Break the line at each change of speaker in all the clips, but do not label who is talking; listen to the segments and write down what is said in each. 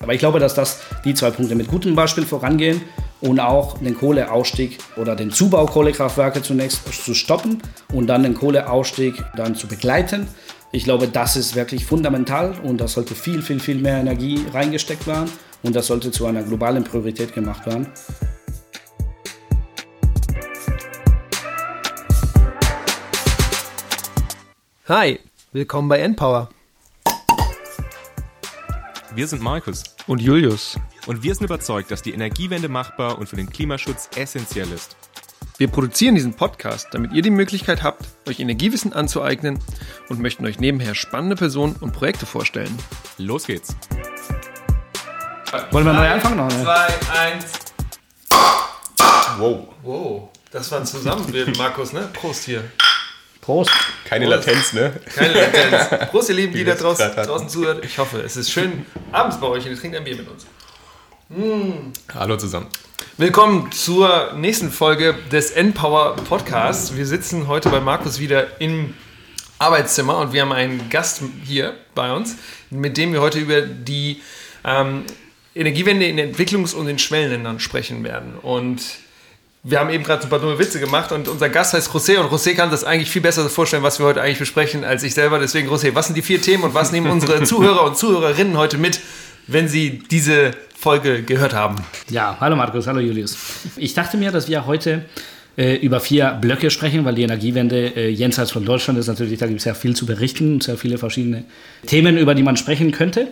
Aber ich glaube, dass das die zwei Punkte mit gutem Beispiel vorangehen und auch den Kohleausstieg oder den Zubau Kohlekraftwerke zunächst zu stoppen und dann den Kohleausstieg dann zu begleiten. Ich glaube, das ist wirklich fundamental und da sollte viel, viel, viel mehr Energie reingesteckt werden und das sollte zu einer globalen Priorität gemacht werden.
Hi, willkommen bei Endpower.
Wir sind Markus
und Julius.
Und wir sind überzeugt, dass die Energiewende machbar und für den Klimaschutz essentiell ist.
Wir produzieren diesen Podcast, damit ihr die Möglichkeit habt, euch Energiewissen anzueignen und möchten euch nebenher spannende Personen und Projekte vorstellen.
Los geht's.
Wollen wir neu anfangen? Noch,
ne? Zwei, eins. Wow. Wow. Das war ein Zusammenbild, Markus, ne? Prost hier.
Prost.
Keine Prost. Latenz, ne?
Keine Latenz. Prost, ihr Lieben, die da draußen, draußen zuhört. Ich hoffe, es ist schön abends bei euch und ihr trinkt ein Bier mit uns.
Mm. Hallo zusammen.
Willkommen zur nächsten Folge des N-Power Podcasts. Wir sitzen heute bei Markus wieder im Arbeitszimmer und wir haben einen Gast hier bei uns, mit dem wir heute über die ähm, Energiewende in Entwicklungs- und in Schwellenländern sprechen werden. Und wir haben eben gerade ein paar dumme Witze gemacht und unser Gast heißt José und José kann das eigentlich viel besser vorstellen, was wir heute eigentlich besprechen, als ich selber. Deswegen, José, was sind die vier Themen und was nehmen unsere Zuhörer und Zuhörerinnen heute mit, wenn sie diese Folge gehört haben?
Ja, hallo Markus, hallo Julius. Ich dachte mir, dass wir heute äh, über vier Blöcke sprechen, weil die Energiewende äh, jenseits von Deutschland ist natürlich, da gibt es sehr viel zu berichten, sehr viele verschiedene Themen, über die man sprechen könnte.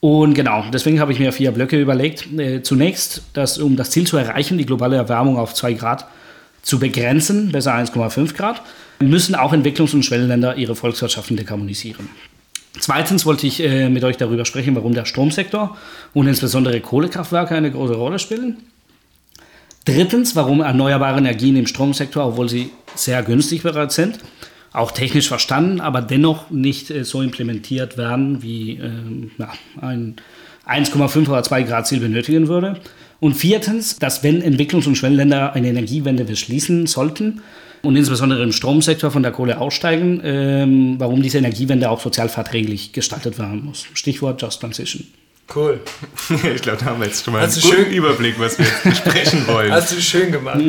Und genau, deswegen habe ich mir vier Blöcke überlegt. Äh, zunächst, dass, um das Ziel zu erreichen, die globale Erwärmung auf 2 Grad zu begrenzen, besser 1,5 Grad, müssen auch Entwicklungs- und Schwellenländer ihre Volkswirtschaften dekarbonisieren. Zweitens wollte ich äh, mit euch darüber sprechen, warum der Stromsektor und insbesondere Kohlekraftwerke eine große Rolle spielen. Drittens, warum erneuerbare Energien im Stromsektor, obwohl sie sehr günstig bereits sind, auch technisch verstanden, aber dennoch nicht äh, so implementiert werden, wie äh, ja, ein 1,5 oder 2 Grad Ziel benötigen würde. Und viertens, dass wenn Entwicklungs- und Schwellenländer eine Energiewende beschließen sollten und insbesondere im Stromsektor von der Kohle aussteigen, ähm, warum diese Energiewende auch sozial verträglich gestaltet werden muss. Stichwort Just Transition.
Cool.
ich glaube, da haben wir jetzt schon mal Hast einen guten Überblick, was wir jetzt besprechen wollen.
Hast du schön gemacht.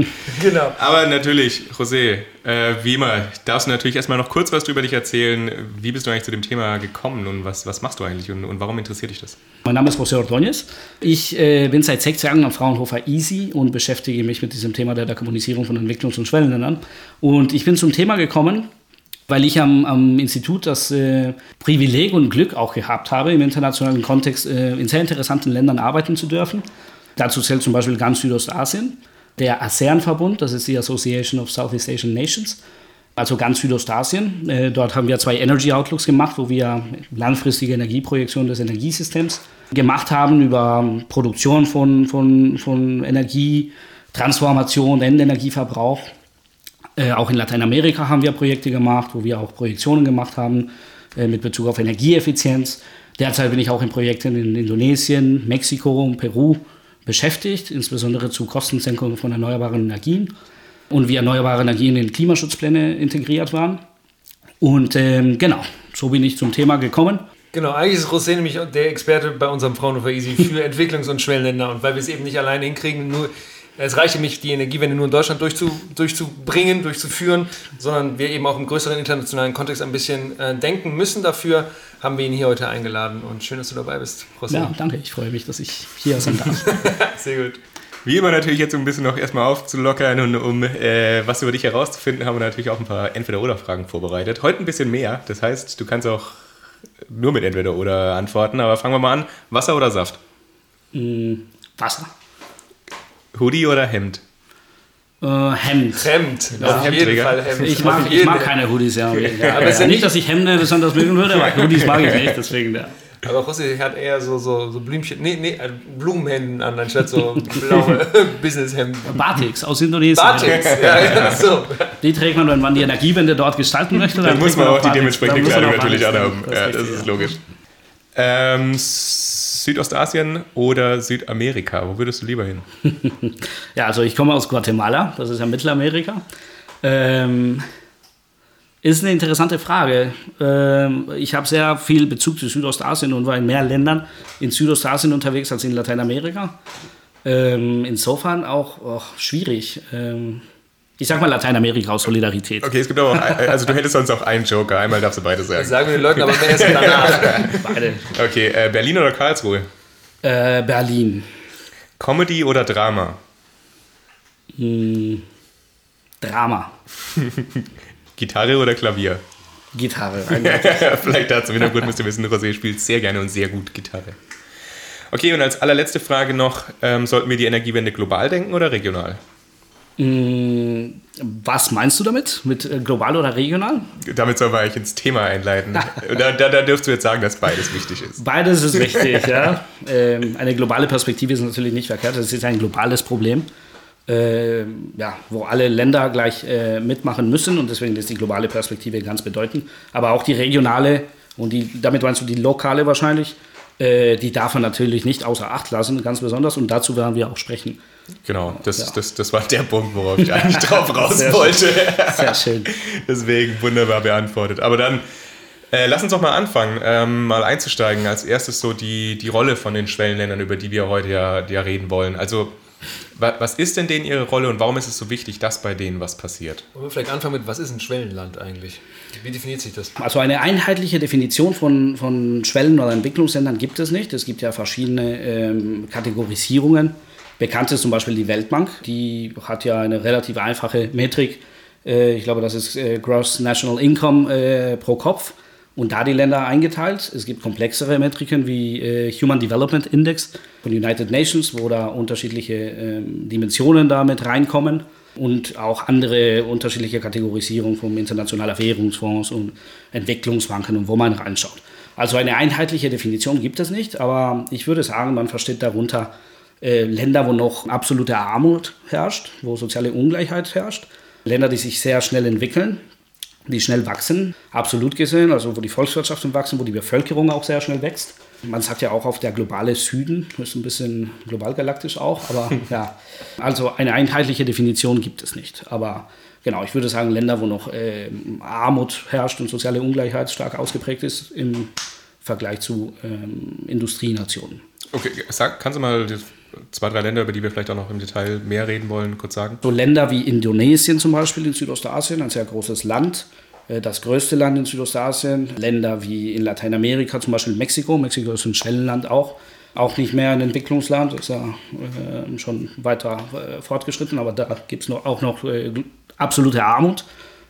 genau.
Aber natürlich, José, äh, wie immer, darfst du natürlich erstmal noch kurz was über dich erzählen. Wie bist du eigentlich zu dem Thema gekommen und was, was machst du eigentlich und, und warum interessiert dich das?
Mein Name ist José Ordóñez. Ich äh, bin seit sechs Jahren am Fraunhofer EASY und beschäftige mich mit diesem Thema der Kommunisierung von Entwicklungs- und Schwellenländern. Und ich bin zum Thema gekommen, weil ich am, am Institut das äh, Privileg und Glück auch gehabt habe, im internationalen Kontext äh, in sehr interessanten Ländern arbeiten zu dürfen. Dazu zählt zum Beispiel ganz Südostasien, der ASEAN-Verbund, das ist die Association of Southeast Asian Nations, also ganz Südostasien. Äh, dort haben wir zwei Energy Outlooks gemacht, wo wir langfristige Energieprojektion des Energiesystems gemacht haben über Produktion von, von, von Energie, Transformation, Endenergieverbrauch äh, auch in Lateinamerika haben wir Projekte gemacht, wo wir auch Projektionen gemacht haben äh, mit Bezug auf Energieeffizienz. Derzeit bin ich auch in Projekten in Indonesien, Mexiko und Peru beschäftigt, insbesondere zu Kostensenkung von erneuerbaren Energien und wie erneuerbare Energien in Klimaschutzpläne integriert waren. Und ähm, genau, so bin ich zum Thema gekommen.
Genau, eigentlich ist José nämlich der Experte bei unserem Fraunhofer Easy für Entwicklungs- und Schwellenländer. Und weil wir es eben nicht alleine hinkriegen, nur es reicht nicht, die Energiewende nur in Deutschland durchzu, durchzubringen, durchzuführen, sondern wir eben auch im größeren internationalen Kontext ein bisschen äh, denken müssen. Dafür haben wir ihn hier heute eingeladen und schön, dass du dabei bist,
José. Ja, danke. Ich freue mich, dass ich hier sein darf.
Sehr gut.
Wie immer natürlich jetzt ein bisschen noch erstmal aufzulockern und um äh, was über dich herauszufinden, haben wir natürlich auch ein paar Entweder-Oder-Fragen vorbereitet. Heute ein bisschen mehr, das heißt, du kannst auch nur mit Entweder-Oder antworten, aber fangen wir mal an. Wasser oder Saft?
Mm, Wasser.
Hoodie oder Hemd?
Äh, Hemd.
Hemd, ja, auf jeden Fall Hemd.
Ich mag, ich mag keine Hoodies, ja. ja. Aber ja, nicht, dass ich Hemden besonders mögen würde, aber Hoodies mag ich nicht, deswegen ja.
Aber Rossi hat eher so, so, so Blümchen, nee, nee, Blumenhemden an, anstatt so blaue Businesshemden.
Batiks aus Indonesien.
Batiks, ja, ja, so.
Die trägt man, wenn man die Energiewende dort gestalten möchte.
Dann, dann muss man auch die dementsprechende Kleidung natürlich anhaben. Das ja, das ist logisch. Ähm, Südostasien oder Südamerika? Wo würdest du lieber hin?
ja, also ich komme aus Guatemala, das ist ja Mittelamerika. Ähm, Ist eine interessante Frage. Ähm, ich habe sehr viel Bezug zu Südostasien und war in mehr Ländern in Südostasien unterwegs als in Lateinamerika. Ähm, insofern auch, auch schwierig. Ähm, ich sag mal Lateinamerika aus Solidarität.
Okay, es gibt aber auch, also du hättest sonst auch einen Joker. Einmal darfst du beide sagen.
Das sagen wir den Leuten aber erst danach.
Beide.
Okay, äh, Berlin oder Karlsruhe?
Äh, Berlin.
Comedy oder Drama?
Hm, Drama.
Gitarre oder Klavier?
Gitarre.
Vielleicht dazu wieder gut, müsst ihr wissen, Rosé spielt sehr gerne und sehr gut Gitarre. Okay, und als allerletzte Frage noch, ähm, sollten wir die Energiewende global denken oder regional?
Hm, Was meinst du damit? Mit äh, global oder regional?
Damit sollen wir eigentlich ins Thema einleiten. Da, da, da dürfst du jetzt sagen, dass beides wichtig ist.
Beides ist wichtig, ja. Ähm, eine globale Perspektive ist natürlich nicht verkehrt. Das ist ein globales Problem, ähm, ja, wo alle Länder gleich äh, mitmachen müssen und deswegen ist die globale Perspektive ganz bedeutend. Aber auch die regionale und die, damit meinst du die lokale wahrscheinlich, äh, die darf man natürlich nicht außer Acht lassen, ganz besonders. Und dazu werden wir auch sprechen.
Genau, das,
Ja.
das, das war der Punkt, worauf ich eigentlich drauf raus
Sehr
wollte.
Sehr schön.
Deswegen wunderbar beantwortet. Aber dann äh, lass uns doch mal anfangen, ähm, mal einzusteigen. Als erstes so die, die Rolle von den Schwellenländern, über die wir heute ja, ja reden wollen. Also, wa, was ist denn denen ihre Rolle und warum ist es so wichtig, dass bei denen was passiert?
Wollen wir vielleicht anfangen mit, was ist ein Schwellenland eigentlich? Wie definiert sich das?
Also eine einheitliche Definition von, von Schwellen- oder Entwicklungsländern gibt es nicht. Es gibt ja verschiedene ähm, Kategorisierungen. Bekannt ist zum Beispiel die Weltbank. Die hat ja eine relativ einfache Metrik. Äh, ich glaube, das ist äh, Gross National Income äh, pro Kopf. Und da die Länder eingeteilt. Es gibt komplexere Metriken wie äh, Human Development Index von United Nations, wo da unterschiedliche ähm, Dimensionen da mit reinkommen und auch andere unterschiedliche Kategorisierungen vom Internationaler Währungsfonds und Entwicklungsbanken und wo man reinschaut. Also eine einheitliche Definition gibt es nicht, aber ich würde sagen, man versteht darunter äh, Länder, wo noch absolute Armut herrscht, wo soziale Ungleichheit herrscht, Länder, die sich sehr schnell entwickeln, die schnell wachsen, absolut gesehen, also wo die Volkswirtschaften wachsen, wo die Bevölkerung auch sehr schnell wächst. Man sagt ja auch auf der globale Süden, ist ein bisschen global galaktisch auch, aber ja, also eine einheitliche Definition gibt es nicht. Aber genau, ich würde sagen, Länder, wo noch äh, Armut herrscht und soziale Ungleichheit stark ausgeprägt ist im Vergleich zu ähm, Industrienationen.
Okay, sag, kannst du mal zwei, drei Länder, über die wir vielleicht auch noch im Detail mehr reden wollen, kurz sagen?
So Länder wie Indonesien zum Beispiel in Südostasien, ein sehr großes Land, äh, das größte Land in Südostasien. Länder wie in Lateinamerika, zum Beispiel Mexiko. Mexiko ist ein Schwellenland auch. Auch nicht mehr ein Entwicklungsland, ist ja äh, schon weiter äh, fortgeschritten, aber da gibt es auch noch absolute Armut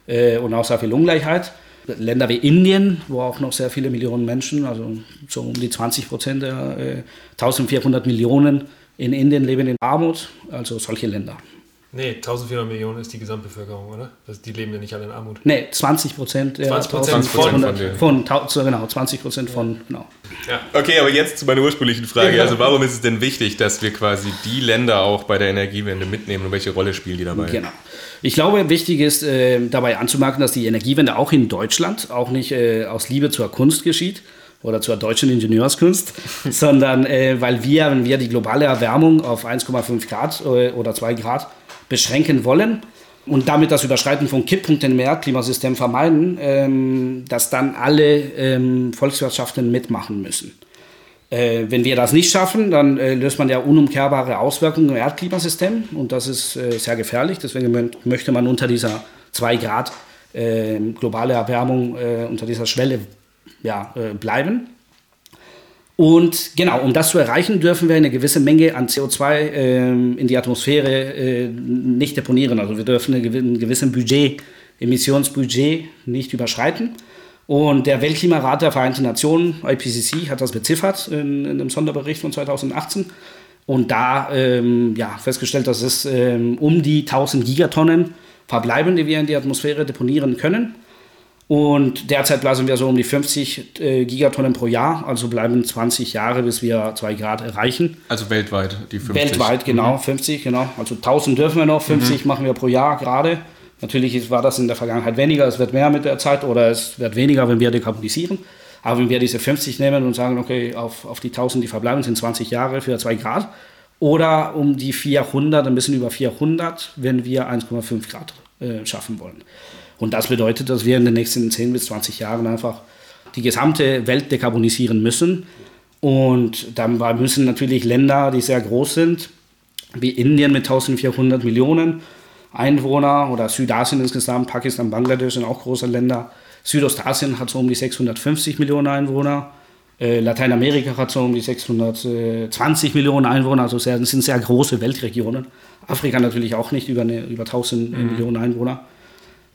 und auch sehr viel Ungleichheit. Länder wie Indien, wo auch noch sehr viele Millionen Menschen, also so um die 20 Prozent der äh, 1400 Millionen in Indien leben in Armut, also solche Länder.
Nee, 1400 Millionen ist die Gesamtbevölkerung, oder? Das, die leben ja nicht alle in Armut.
Nee, 20 Prozent.
20%
von-
von,
den-
von, genau, 20 Prozent von, genau.
Okay, aber jetzt zu meiner ursprünglichen Frage.
Ja.
Also warum ist es denn wichtig, dass wir quasi die Länder auch bei der Energiewende mitnehmen und welche Rolle spielen die dabei?
Genau. Ich glaube, wichtig ist äh, dabei anzumerken, dass die Energiewende auch in Deutschland auch nicht äh, aus Liebe zur Kunst geschieht oder zur deutschen Ingenieurskunst, sondern äh, weil wir, wenn wir die globale Erwärmung auf 1,5 Grad äh, oder 2 Grad beschränken wollen und damit das Überschreiten von Kipppunkten im Erdklimasystem vermeiden, ähm, dass dann alle ähm, Volkswirtschaften mitmachen müssen. Äh, wenn wir das nicht schaffen, dann äh, löst man ja unumkehrbare Auswirkungen im Erdklimasystem und das ist äh, sehr gefährlich. Deswegen mö- möchte man unter dieser 2 Grad äh, globale Erwärmung, äh, unter dieser Schwelle ja, äh, bleiben. Und genau, um das zu erreichen, dürfen wir eine gewisse Menge an CO2 ähm, in die Atmosphäre äh, nicht deponieren. Also wir dürfen ein gewisses Budget, Emissionsbudget nicht überschreiten. Und der Weltklimarat der Vereinten Nationen, IPCC, hat das beziffert in, in einem Sonderbericht von 2018 und da ähm, ja, festgestellt, dass es ähm, um die 1000 Gigatonnen verbleiben, die wir in die Atmosphäre deponieren können. Und derzeit blasen wir so um die 50 äh, Gigatonnen pro Jahr, also bleiben 20 Jahre, bis wir 2 Grad erreichen.
Also weltweit, die 50.
Weltweit, genau, 50, genau. Also 1000 dürfen wir noch, 50 machen wir pro Jahr gerade. Natürlich war das in der Vergangenheit weniger, es wird mehr mit der Zeit oder es wird weniger, wenn wir dekarbonisieren. Aber wenn wir diese 50 nehmen und sagen, okay, auf, auf die 1000, die verbleiben, sind 20 Jahre für 2 Grad. Oder um die 400, ein bisschen über 400, wenn wir 1,5 Grad äh, schaffen wollen. Und das bedeutet, dass wir in den nächsten 10 bis 20 Jahren einfach die gesamte Welt dekarbonisieren müssen. Und dann müssen natürlich Länder, die sehr groß sind, wie Indien mit 1400 Millionen Einwohner oder Südasien insgesamt, Pakistan, Bangladesch sind auch große Länder. Südostasien hat so um die 650 Millionen Einwohner. Äh, Lateinamerika hat so um die 620 Millionen Einwohner, also sehr, das sind sehr große Weltregionen. Afrika natürlich auch nicht, über, eine, über 1000 mhm. Millionen Einwohner.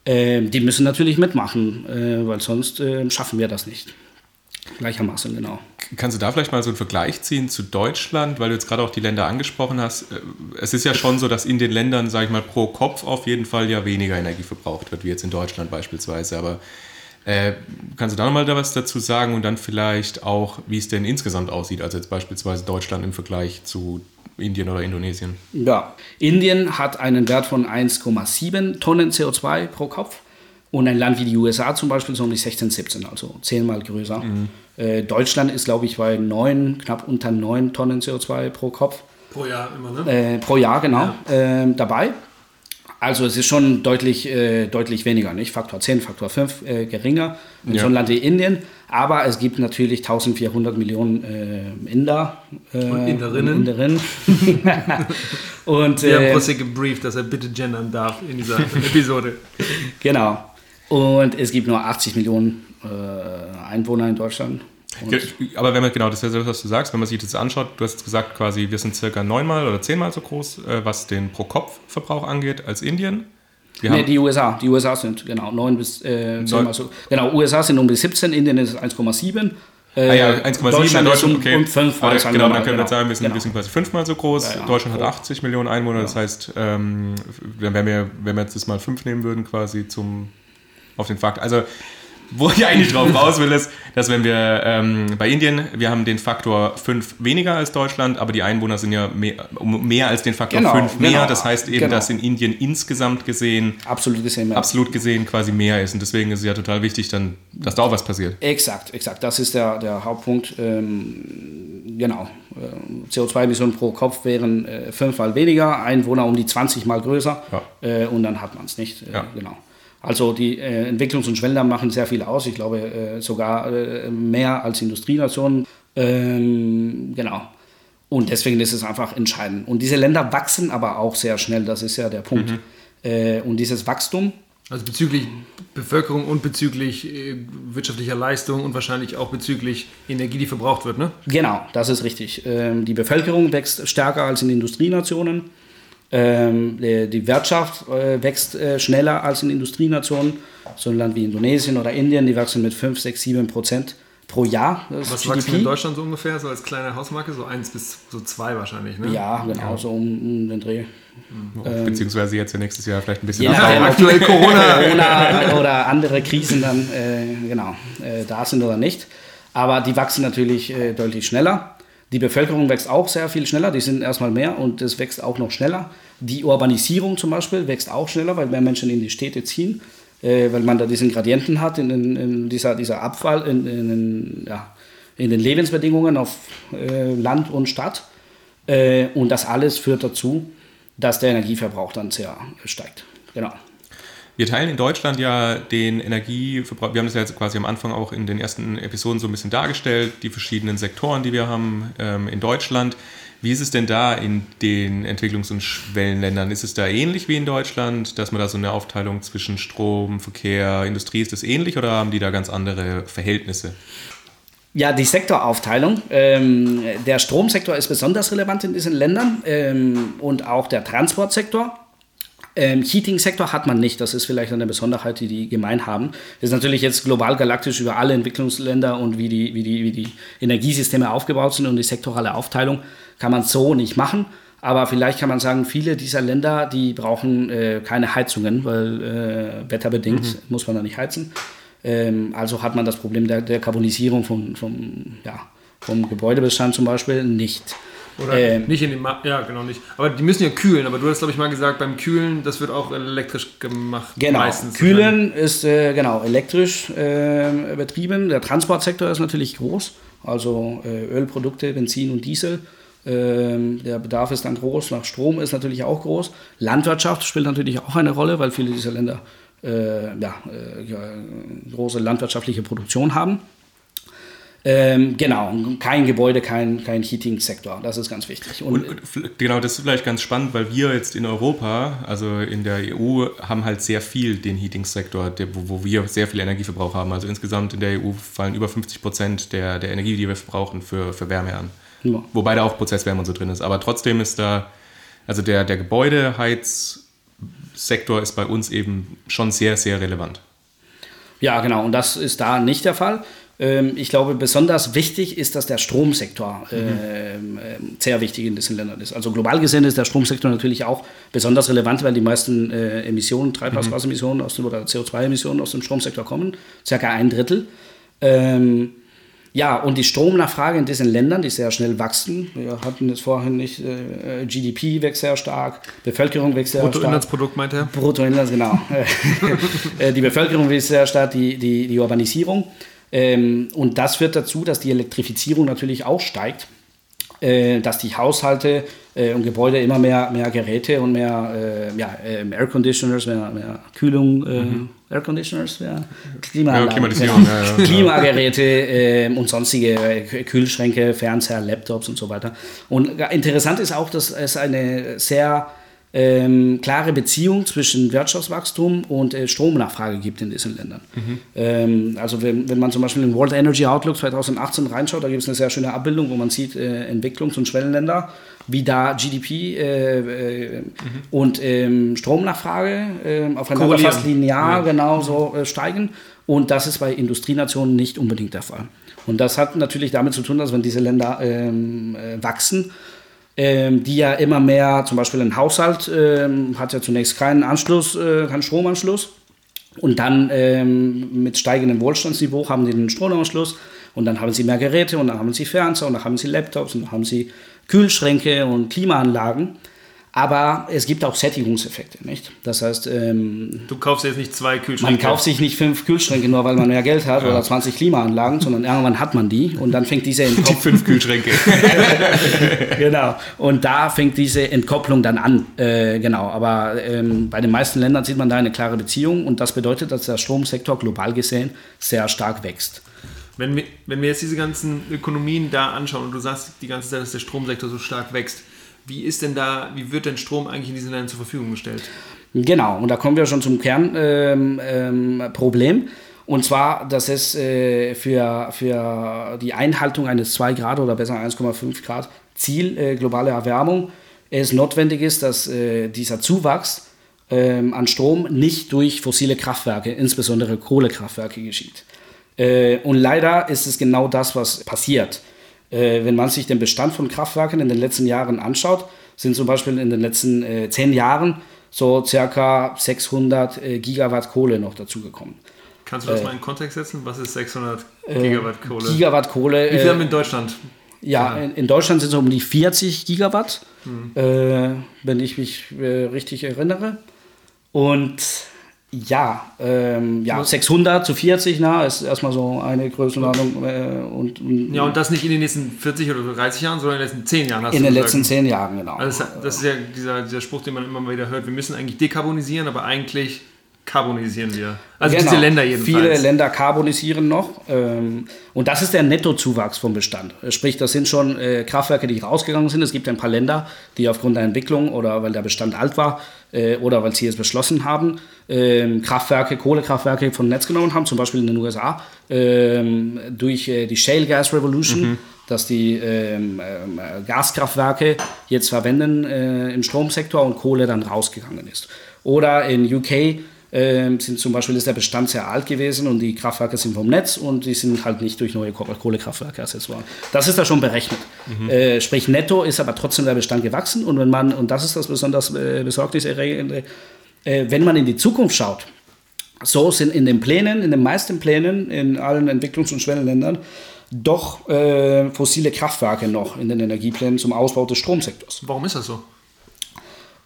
Äh, die müssen natürlich mitmachen, äh, weil sonst äh, schaffen wir das nicht. Gleichermaßen, genau.
Kannst du da vielleicht mal so einen Vergleich ziehen zu Deutschland, weil du jetzt gerade auch die Länder angesprochen hast? Äh, es ist ja schon so, dass in den Ländern, sage ich mal, pro Kopf auf jeden Fall ja weniger Energie verbraucht wird, wie jetzt in Deutschland beispielsweise. Aber äh, kannst du da nochmal da was dazu sagen und dann vielleicht auch, wie es denn insgesamt aussieht, also jetzt beispielsweise Deutschland im Vergleich zu Indien oder Indonesien?
Ja, Indien hat einen Wert von 1,7 Tonnen CO2 pro Kopf und ein Land wie die USA zum Beispiel so um die 16, 17, also zehnmal größer. Mhm. Äh, Deutschland ist, glaube ich, bei 9, knapp unter 9 Tonnen CO2 pro Kopf.
Pro Jahr immer, ne?
Äh, pro Jahr, genau, ja. äh, dabei. Also es ist schon deutlich, äh, deutlich weniger, nicht? Faktor 10, Faktor 5 äh, geringer in ja. so einem Land wie Indien. Aber es gibt natürlich 1400 Millionen äh, Inder.
Äh, und Inderinnen.
Inderinnen.
und, Wir haben José gebrieft, dass er bitte gendern darf in dieser Episode.
Genau. Und es gibt nur 80 Millionen äh, Einwohner in Deutschland.
Aber wenn man, genau, das ist ja das, was du sagst, wenn man sich das anschaut, du hast gesagt, quasi, wir sind circa neunmal oder zehnmal so groß, äh, was den Pro-Kopf-Verbrauch angeht, als Indien.
Wir nee, die USA. Die USA sind genau neun bis äh, zehnmal so. Genau, USA sind um die 17, Indien ist 1,7.
Äh, ah ja, 1,7 Deutschland,
Deutschland okay. und 5
ah, Genau, dann können wir genau. sagen, wir sind, genau. wir sind quasi fünfmal so groß. Ja, ja. Deutschland hat 80 Millionen Einwohner, ja. das heißt, ähm, wenn, wir, wenn wir jetzt das mal 5 nehmen würden, quasi zum, auf den Fakt. Also wo ich eigentlich drauf raus will, ist, dass wenn wir ähm, bei Indien, wir haben den Faktor 5 weniger als Deutschland, aber die Einwohner sind ja mehr, mehr als den Faktor genau, 5 mehr. Genau, das heißt eben, genau. dass in Indien insgesamt gesehen,
absolut gesehen,
mehr. absolut gesehen quasi mehr ist. Und deswegen ist es ja total wichtig, dann, dass da auch was passiert.
Exakt, exakt. Das ist der, der Hauptpunkt. Ähm, genau. Äh, CO2-Emissionen pro Kopf wären äh, fünfmal weniger, Einwohner um die 20 mal größer. Ja. Äh, und dann hat man es nicht. Äh, ja. Genau. Also die äh, Entwicklungs- und Schwellenländer machen sehr viel aus. Ich glaube äh, sogar äh, mehr als Industrienationen. Ähm, genau. Und deswegen ist es einfach entscheidend. Und diese Länder wachsen aber auch sehr schnell. Das ist ja der Punkt. Mhm. Äh, und dieses Wachstum.
Also bezüglich Bevölkerung und bezüglich äh, wirtschaftlicher Leistung und wahrscheinlich auch bezüglich Energie, die verbraucht wird, ne?
Genau, das ist richtig. Ähm, die Bevölkerung wächst stärker als in Industrienationen. Ähm, die Wirtschaft äh, wächst äh, schneller als in Industrienationen. So ein Land wie Indonesien oder Indien, die wachsen mit 5, 6, 7 Prozent pro Jahr.
Was GDP. wachsen in Deutschland so ungefähr, so als kleine Hausmarke? So 1 bis so 2 wahrscheinlich, ne?
Ja, genau, ja. so um, um, den Dreh.
Mhm. Ähm, Beziehungsweise jetzt ja nächstes Jahr vielleicht ein bisschen
ja, abbauen. aktuell Corona. Corona oder andere Krisen dann, äh, genau, äh, da sind oder nicht. Aber die wachsen natürlich äh, deutlich schneller. Die Bevölkerung wächst auch sehr viel schneller, die sind erstmal mehr und es wächst auch noch schneller. Die Urbanisierung zum Beispiel wächst auch schneller, weil mehr Menschen in die Städte ziehen, äh, weil man da diesen Gradienten hat, in, in, in dieser, dieser Abfall, in, in, ja, in den Lebensbedingungen auf äh, Land und Stadt. Äh, und das alles führt dazu, dass der Energieverbrauch dann sehr steigt. Genau.
Wir teilen in Deutschland ja den Energieverbrauch, wir haben das ja jetzt quasi am Anfang auch in den ersten Episoden so ein bisschen dargestellt, die verschiedenen Sektoren, die wir haben ähm, in Deutschland. Wie ist es denn da in den Entwicklungs- und Schwellenländern? Ist es da ähnlich wie in Deutschland, dass man da so eine Aufteilung zwischen Strom, Verkehr, Industrie, ist das ähnlich oder haben die da ganz andere Verhältnisse?
Ja, die Sektoraufteilung. Ähm, der Stromsektor ist besonders relevant in diesen Ländern ähm, und auch der Transportsektor. Ähm, Heating-Sektor hat man nicht. Das ist vielleicht eine Besonderheit, die die gemein haben. Das ist natürlich jetzt global galaktisch über alle Entwicklungsländer und wie die, wie die, wie die Energiesysteme aufgebaut sind und die sektorale Aufteilung kann man so nicht machen. Aber vielleicht kann man sagen, viele dieser Länder, die brauchen äh, keine Heizungen, weil äh, wetterbedingt mhm. muss man da nicht heizen. Ähm, also hat man das Problem der, der Karbonisierung vom, vom, ja, vom Gebäudebestand zum Beispiel nicht.
Oder ähm, nicht in den, Ma ja genau nicht. Aber die müssen ja kühlen. Aber du hast glaube ich mal gesagt, beim Kühlen, das wird auch elektrisch gemacht.
Genau. Meistens Kühlen ist äh, genau elektrisch äh, betrieben. Der Transportsektor ist natürlich groß. Also äh, Ölprodukte, Benzin und Diesel. Ähm, der Bedarf ist dann groß. Nach Strom ist natürlich auch groß. Landwirtschaft spielt natürlich auch eine Rolle, weil viele dieser Länder äh, ja, äh, große landwirtschaftliche Produktion haben. Ähm, genau, kein Gebäude, kein, kein Heating-Sektor, das ist ganz wichtig.
Und, und, genau, das ist vielleicht ganz spannend, weil wir jetzt in Europa, also in der EU, haben halt sehr viel den Heating-Sektor, wo, wo, wir sehr viel Energieverbrauch haben. Also insgesamt in der EU fallen über 50 Prozent der, der Energie, die wir verbrauchen, für, für Wärme an. Ja. Wobei da auch Prozesswärme und so drin ist. Aber trotzdem ist da, also der, der Gebäudeheizsektor ist bei uns eben schon sehr, sehr relevant.
Ja, genau. Und das ist da nicht der Fall. Ähm, ich glaube, besonders wichtig ist, dass der Stromsektor mhm. äh, sehr wichtig in diesen Ländern ist. Also global gesehen ist der Stromsektor natürlich auch besonders relevant, weil die meisten äh, Emissionen, Treibhausgasemissionen aus dem, oder CO2-Emissionen aus dem Stromsektor kommen, circa ein Drittel. Ähm, ja, und die Stromnachfrage in diesen Ländern, die sehr schnell wachsen, wir hatten es vorhin nicht, äh, GDP wächst sehr stark, Bevölkerung wächst sehr stark.
Bruttoinlandsprodukt meint er?
Bruttoinlands, genau. die Bevölkerung wächst sehr stark, die, die, die Urbanisierung. Ähm, und das führt dazu, dass die Elektrifizierung natürlich auch steigt, äh, dass die Haushalte äh, und Gebäude immer mehr, mehr Geräte und mehr äh, ja, ähm, Air Conditioners, mehr, mehr Kühlung, äh, mhm. Air Conditioners, ja, Klimaanlagen, ja, ja, ja, Klimageräte ähm, und sonstige äh, Kühlschränke, Fernseher, Laptops und so weiter. Und interessant ist auch, dass es eine sehr ähm, klare Beziehung zwischen Wirtschaftswachstum und äh, Stromnachfrage gibt in diesen Ländern. Mhm. Ähm, also wenn, wenn man zum Beispiel in World Energy Outlook 2018 reinschaut, da gibt es eine sehr schöne Abbildung, wo man sieht äh, Entwicklungs- und Schwellenländer, wie da GDP äh, äh, mhm. und ähm, Stromnachfrage ähm, aufeinander fast linear ja. genau so äh, steigen. Und das ist bei Industrienationen nicht unbedingt der Fall. Und das hat natürlich damit zu tun, dass wenn diese Länder ähm, äh, wachsen, ähm, die ja immer mehr, zum Beispiel ein Haushalt ähm, hat ja zunächst keinen Anschluss, äh, keinen Stromanschluss. Und dann ähm, mit steigendem Wohlstandsniveau haben die den Stromanschluss und dann haben sie mehr Geräte und dann haben sie Fernseher und dann haben sie Laptops und dann haben sie Kühlschränke und Klimaanlagen. Aber es gibt auch Sättigungseffekte, nicht? Das heißt, ähm,
du kaufst jetzt nicht zwei Kühlschränke.
Man kauft sich nicht fünf Kühlschränke nur, weil man mehr Geld hat ja. oder 20 Klimaanlagen, sondern irgendwann hat man die und dann fängt diese
Entkopplung. Die fünf Kühlschränke.
genau. Und da fängt diese Entkopplung dann an. Äh, genau. Aber ähm, bei den meisten Ländern sieht man da eine klare Beziehung und das bedeutet, dass der Stromsektor global gesehen sehr stark wächst.
Wenn wir, wenn wir jetzt diese ganzen Ökonomien da anschauen und du sagst die ganze Zeit, dass der Stromsektor so stark wächst, wie ist denn da, wie wird denn Strom eigentlich in diesen Ländern zur Verfügung gestellt?
Genau, und da kommen wir schon zum Kernproblem. Ähm, ähm, und zwar, dass es äh, für, für die Einhaltung eines 2 Grad oder besser 1,5 Grad Ziel äh, globale Erwärmung es notwendig ist, dass äh, dieser Zuwachs ähm, an Strom nicht durch fossile Kraftwerke, insbesondere Kohlekraftwerke, geschieht. Äh, und leider ist es genau das, was passiert. Äh, wenn man sich den Bestand von Kraftwerken in den letzten Jahren anschaut, sind zum Beispiel in den letzten äh, zehn Jahren so circa 600 äh, Gigawatt Kohle noch dazugekommen.
Kannst du das äh, mal in Kontext setzen? Was ist 600 äh, Gigawatt Kohle?
Gigawatt Kohle.
Wie viel haben wir in Deutschland?
Ja, in, in, Deutschland sind es um die 40 Gigawatt, hm. wenn ich mich richtig erinnere. Und ja, ähm, ja, 600 zu 40, na, ist erstmal so eine Größenordnung. Äh, und,
und, ja, und das nicht in den nächsten 40 oder 30 Jahren, sondern in den letzten 10 Jahren.
Hast in den letzten 10 Jahren, genau.
Also das, das, ist ja dieser, dieser Spruch, den man immer mal wieder hört, wir müssen eigentlich dekarbonisieren, aber eigentlich karbonisieren wir.
Also genau. diese Länder jedenfalls. Viele Länder karbonisieren noch. Ähm, und das ist der Nettozuwachs vom Bestand. Sprich, das sind schon äh, Kraftwerke, die rausgegangen sind. Es gibt ein paar Länder, die aufgrund der Entwicklung oder weil der Bestand alt war äh, oder weil sie es beschlossen haben, ähm, Kraftwerke, Kohlekraftwerke vom Netz genommen haben, zum Beispiel in den USA, ähm, durch äh, die Shale Gas Revolution. Mhm dass die ähm, äh, Gaskraftwerke jetzt verwenden äh, im Stromsektor und Kohle dann rausgegangen ist. Oder in UK ähm, sind zum Beispiel ist der Bestand sehr alt gewesen und die Kraftwerke sind vom Netz und die sind halt nicht durch neue Kohlekraftwerke ersetzt worden. Das ist da schon berechnet. Mhm. Äh, sprich, netto ist aber trotzdem der Bestand gewachsen und wenn man, und das ist das besonders äh, besorgniserregende, äh, wenn man in die Zukunft schaut, so sind in den Plänen, in den meisten Plänen, in allen Entwicklungs- und Schwellenländern, doch äh, fossile Kraftwerke noch in den Energieplänen zum Ausbau des Stromsektors.
Warum ist das so?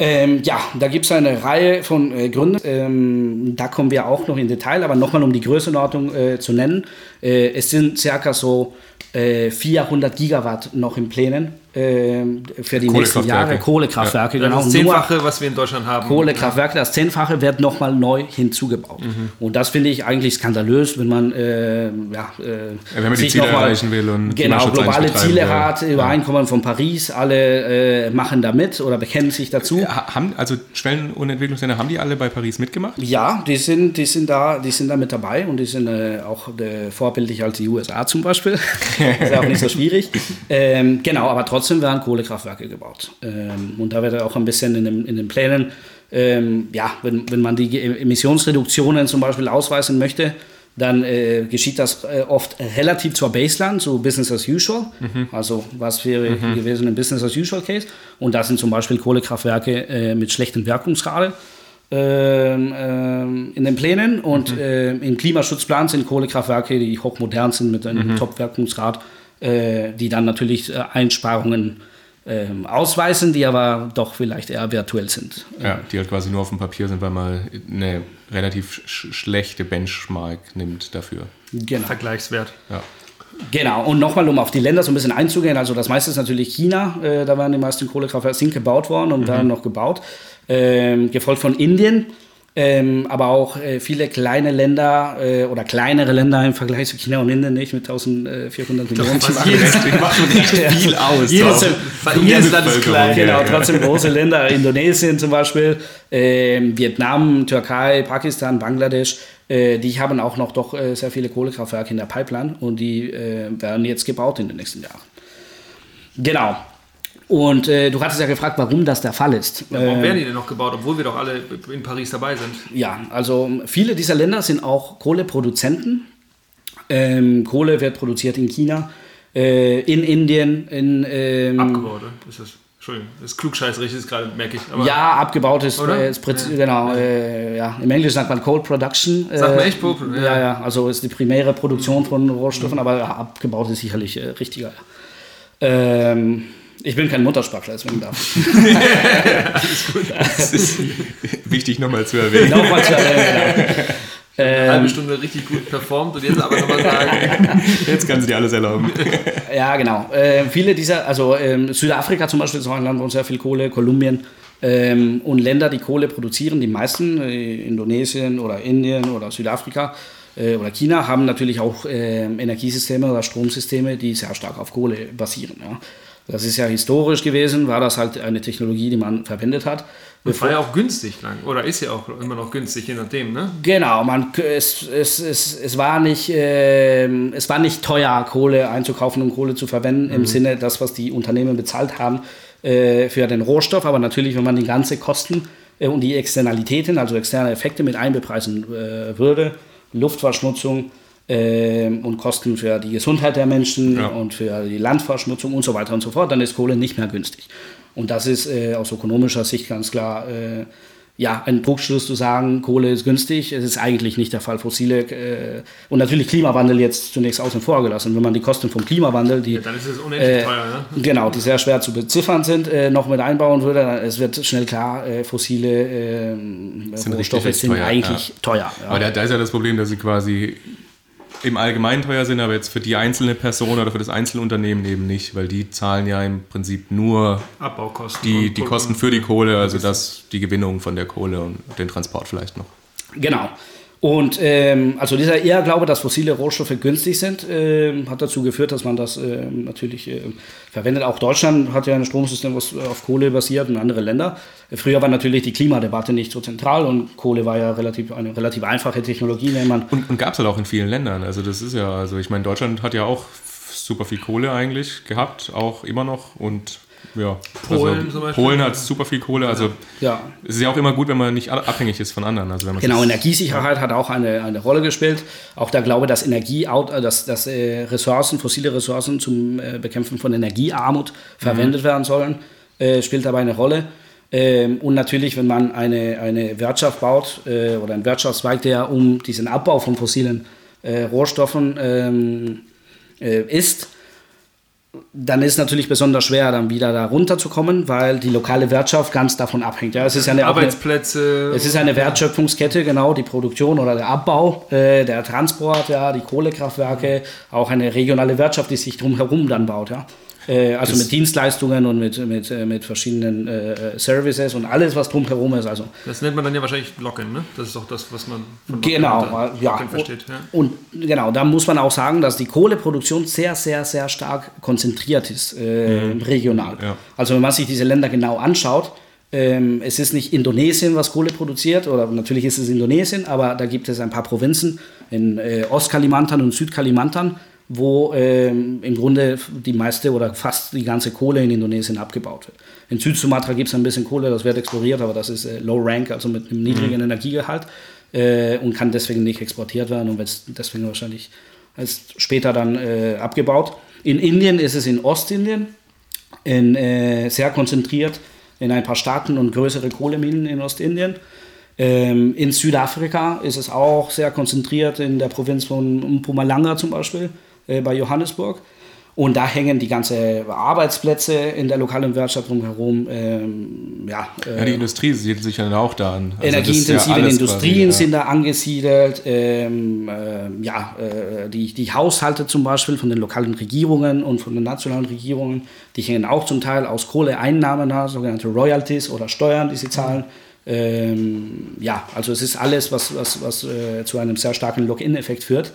Ähm, ja, da gibt es eine Reihe von äh, Gründen. Ähm, da kommen wir auch noch in Detail, aber nochmal um die Größenordnung äh, zu nennen. Äh, es sind circa so 400 äh, Gigawatt noch in Plänen für die nächsten Jahre. Kohlekraftwerke,
ja. genau. Das Zehnfache, was wir in Deutschland haben.
Kohlekraftwerke, das Zehnfache wird nochmal neu hinzugebaut. Mhm. Und das finde ich eigentlich skandalös, wenn man, äh, ja, äh,
wenn man die Ziele mal, erreichen will und
genau, globale Ziele hat, Übereinkommen von Paris, alle äh, machen da mit oder bekennen sich dazu.
Haben, also Schwellen- und Entwicklungsländer, haben die alle bei Paris mitgemacht?
Ja, die sind, die sind, da, die sind da mit dabei und die sind äh, auch vorbildlich als die USA zum Beispiel. ist ja auch nicht so schwierig. Ähm, genau, aber trotzdem werden Kohlekraftwerke gebaut. Ähm, und da wird auch ein bisschen in, dem, in den Plänen, ähm, ja, wenn, wenn man die Emissionsreduktionen zum Beispiel ausweisen möchte, dann äh, geschieht das äh, oft relativ zur Baseline, so Business as usual. Mhm. Also was wäre mhm. gewesen ein Business as usual Case? Und das sind zum Beispiel Kohlekraftwerke äh, mit schlechten Wirkungsgrade. Ähm, ähm, in den Plänen und mhm. äh, im Klimaschutzplan sind Kohlekraftwerke, die hochmodern sind mit einem mhm. Top-Wirkungsgrad, äh, die dann natürlich äh, Einsparungen ähm, ausweisen, die aber doch vielleicht eher virtuell sind.
Ja, die halt quasi nur auf dem Papier sind, weil man eine relativ sch schlechte Benchmark nimmt dafür.
Genau. Vergleichswert.
Ja.
Genau, und nochmal, um auf die Länder so ein bisschen einzugehen, also das meiste ist natürlich China, äh, da waren die meisten Kohlekraftwerke, sind gebaut worden und mhm. werden noch gebaut ähm, gefolgt von Indien. Ähm, aber auch äh, viele kleine Länder äh, oder kleinere Länder im Vergleich zu China und Indien nicht mit 1400 Millionen.
Das macht schon echt viel aus.
Jedes, jedes Land ist klein. Genau, trotzdem große Länder. Indonesien zum Beispiel, äh, Vietnam, Türkei, Pakistan, Bangladesch. Äh, die haben auch noch doch äh, sehr viele Kohlekraftwerke in der Pipeline und die äh, werden jetzt gebaut in den nächsten Jahren. Genau. Und äh, du hattest ja gefragt, warum das der Fall ist.
Ja, warum äh, werden die denn noch gebaut, obwohl wir doch alle in Paris dabei sind?
Ja, also viele dieser Länder sind auch Kohleproduzenten. Ähm, Kohle wird produziert in China, äh, in Indien, in.
Ähm, Abgebaut, ist das? Entschuldigung, das ist klugscheißrig, ist gerade, merke ich.
Aber ja, abgebaut ist, äh, ist ja. genau, ja. Äh, ja. Im Englischen sagt man Coal Production.
Sagt man echt Coal Production?
Ja. ja, also ist die primäre Produktion von Rohstoffen, mhm. aber abgebaut ist sicherlich äh, richtiger. Ähm, ich bin kein Muttersprachler, deswegen darf ich.
Gut. Das ist wichtig nochmal zu erwähnen.
Nochmal zu erwähnen, genau.
Eine halbe Stunde richtig gut performt und jetzt aber nochmal sagen.
Jetzt kannst du dir alles erlauben.
Ja, genau. Äh, viele dieser, also ähm, Südafrika zum Beispiel ist auch ein Land, wo sehr viel Kohle, Kolumbien ähm, und Länder, die Kohle produzieren, die meisten, äh, Indonesien oder Indien oder Südafrika äh, oder China, haben natürlich auch ähm, Energiesysteme oder Stromsysteme, die sehr stark auf Kohle basieren. Ja. Das ist ja historisch gewesen, war das halt eine Technologie, die man verwendet hat.
Und war ja auch günstig lang, oder ist ja auch immer noch günstig, je nachdem, ne?
Genau, man, es, es, es, es, war nicht, äh, es war nicht teuer, Kohle einzukaufen und Kohle zu verwenden, mhm. im Sinne das, was die Unternehmen bezahlt haben äh, für den Rohstoff. Aber natürlich, wenn man die ganzen Kosten äh, und die Externalitäten, also externe Effekte mit einbepreisen äh, würde, Luftverschmutzung, und Kosten für die Gesundheit der Menschen ja. und für die Landverschmutzung und so weiter und so fort, dann ist Kohle nicht mehr günstig. Und das ist äh, aus ökonomischer Sicht ganz klar äh, ja, ein Druckschluss zu sagen, Kohle ist günstig. Es ist eigentlich nicht der Fall. Fossile äh, und natürlich Klimawandel jetzt zunächst außen vor gelassen. Wenn man die Kosten vom Klimawandel, die, ja,
dann ist es unendlich äh, teuer, ne?
genau, die sehr schwer zu beziffern sind, äh, noch mit einbauen würde, es wird schnell klar, äh, fossile
sind Rohstoffe sind teuer, eigentlich ja. teuer. Aber da, da ist ja das Problem, dass sie quasi im Allgemeinen teuer sind, aber jetzt für die einzelne Person oder für das Einzelunternehmen eben nicht, weil die zahlen ja im Prinzip nur
Abbaukosten
die, die Kosten für die Kohle, also das, die Gewinnung von der Kohle und den Transport vielleicht noch.
Genau. Und ähm, also dieser Irrglaube, dass fossile Rohstoffe günstig sind, äh, hat dazu geführt, dass man das äh, natürlich äh, verwendet. Auch Deutschland hat ja ein Stromsystem, was auf Kohle basiert und andere Länder. Früher war natürlich die Klimadebatte nicht so zentral und Kohle war ja relativ eine relativ einfache Technologie. Wenn man
und und gab es halt auch in vielen Ländern. Also das ist ja, also ich meine, Deutschland hat ja auch super viel Kohle eigentlich gehabt, auch immer noch und ja, Polen also zum Beispiel. Polen hat super viel Kohle. Also ja. es ist ja auch immer gut, wenn man nicht abhängig ist von anderen. Also wenn man
genau, Energiesicherheit ja. hat auch eine, eine Rolle gespielt. Auch der Glaube, dass Energie, äh, dass, dass äh, Ressourcen, fossile Ressourcen zum äh, Bekämpfen von Energiearmut verwendet mhm. werden sollen, äh, spielt dabei eine Rolle. Ähm, und natürlich, wenn man eine, eine Wirtschaft baut oder einen Wirtschaftszweig, der um diesen Abbau von fossilen Rohstoffen ähm, ist, dann ist es natürlich besonders schwer, dann wieder da runterzukommen, weil die lokale Wirtschaft ganz davon abhängt. Ja, es ist ja eine,
Arbeitsplätze.
Eine, es ist eine Wertschöpfungskette, genau, die Produktion oder der Abbau, äh, der Transport, ja, die Kohlekraftwerke, auch eine regionale Wirtschaft, die sich drumherum dann baut. Ja. Äh, also das mit Dienstleistungen und mit, mit, äh, mit verschiedenen äh, Services und alles, was drumherum ist. Also.
Das nennt man dann ja wahrscheinlich Locken, ne? Das ist auch das, was man
von genau, ja. versteht. Ja. Und, und, genau, da muss man auch sagen, dass die Kohleproduktion sehr, sehr, sehr stark konzentriert ist, äh, mhm. regional. Ja. Also wenn man sich diese Länder genau anschaut, ähm, es ist nicht Indonesien, was Kohle produziert, oder natürlich ist es Indonesien, aber da gibt es ein paar Provinzen in äh, Ostkalimantan und Südkalimantan, wo ähm, im Grunde die meiste oder fast die ganze Kohle in Indonesien abgebaut wird. In Südsumatra gibt es ein bisschen Kohle, das wird exploriert, aber das ist äh, Low Rank, also mit einem niedrigen mhm. Energiegehalt äh, und kann deswegen nicht exportiert werden und wird deswegen wahrscheinlich erst später dann äh, abgebaut. In Indien ist es in Ostindien in, äh, sehr konzentriert in ein paar Staaten und größere Kohleminen in Ostindien. Ähm, in Südafrika ist es auch sehr konzentriert in der Provinz von Mpumalanga zum Beispiel äh, bei Johannesburg. Und da hängen die ganzen Arbeitsplätze in der lokalen Wirtschaft drumherum. Ähm, ja,
äh, ja, die Industrie siedelt sich dann auch da an.
Also energieintensive ja Industrien quasi, ja. sind da angesiedelt. Ähm, äh, ja, äh, die, die Haushalte zum Beispiel von den lokalen Regierungen und von den nationalen Regierungen, die hängen auch zum Teil aus Kohleeinnahmen da, sogenannte Royalties oder Steuern, die sie zahlen. Ähm, ja, also es ist alles, was, was, was äh, zu einem sehr starken Login-Effekt führt.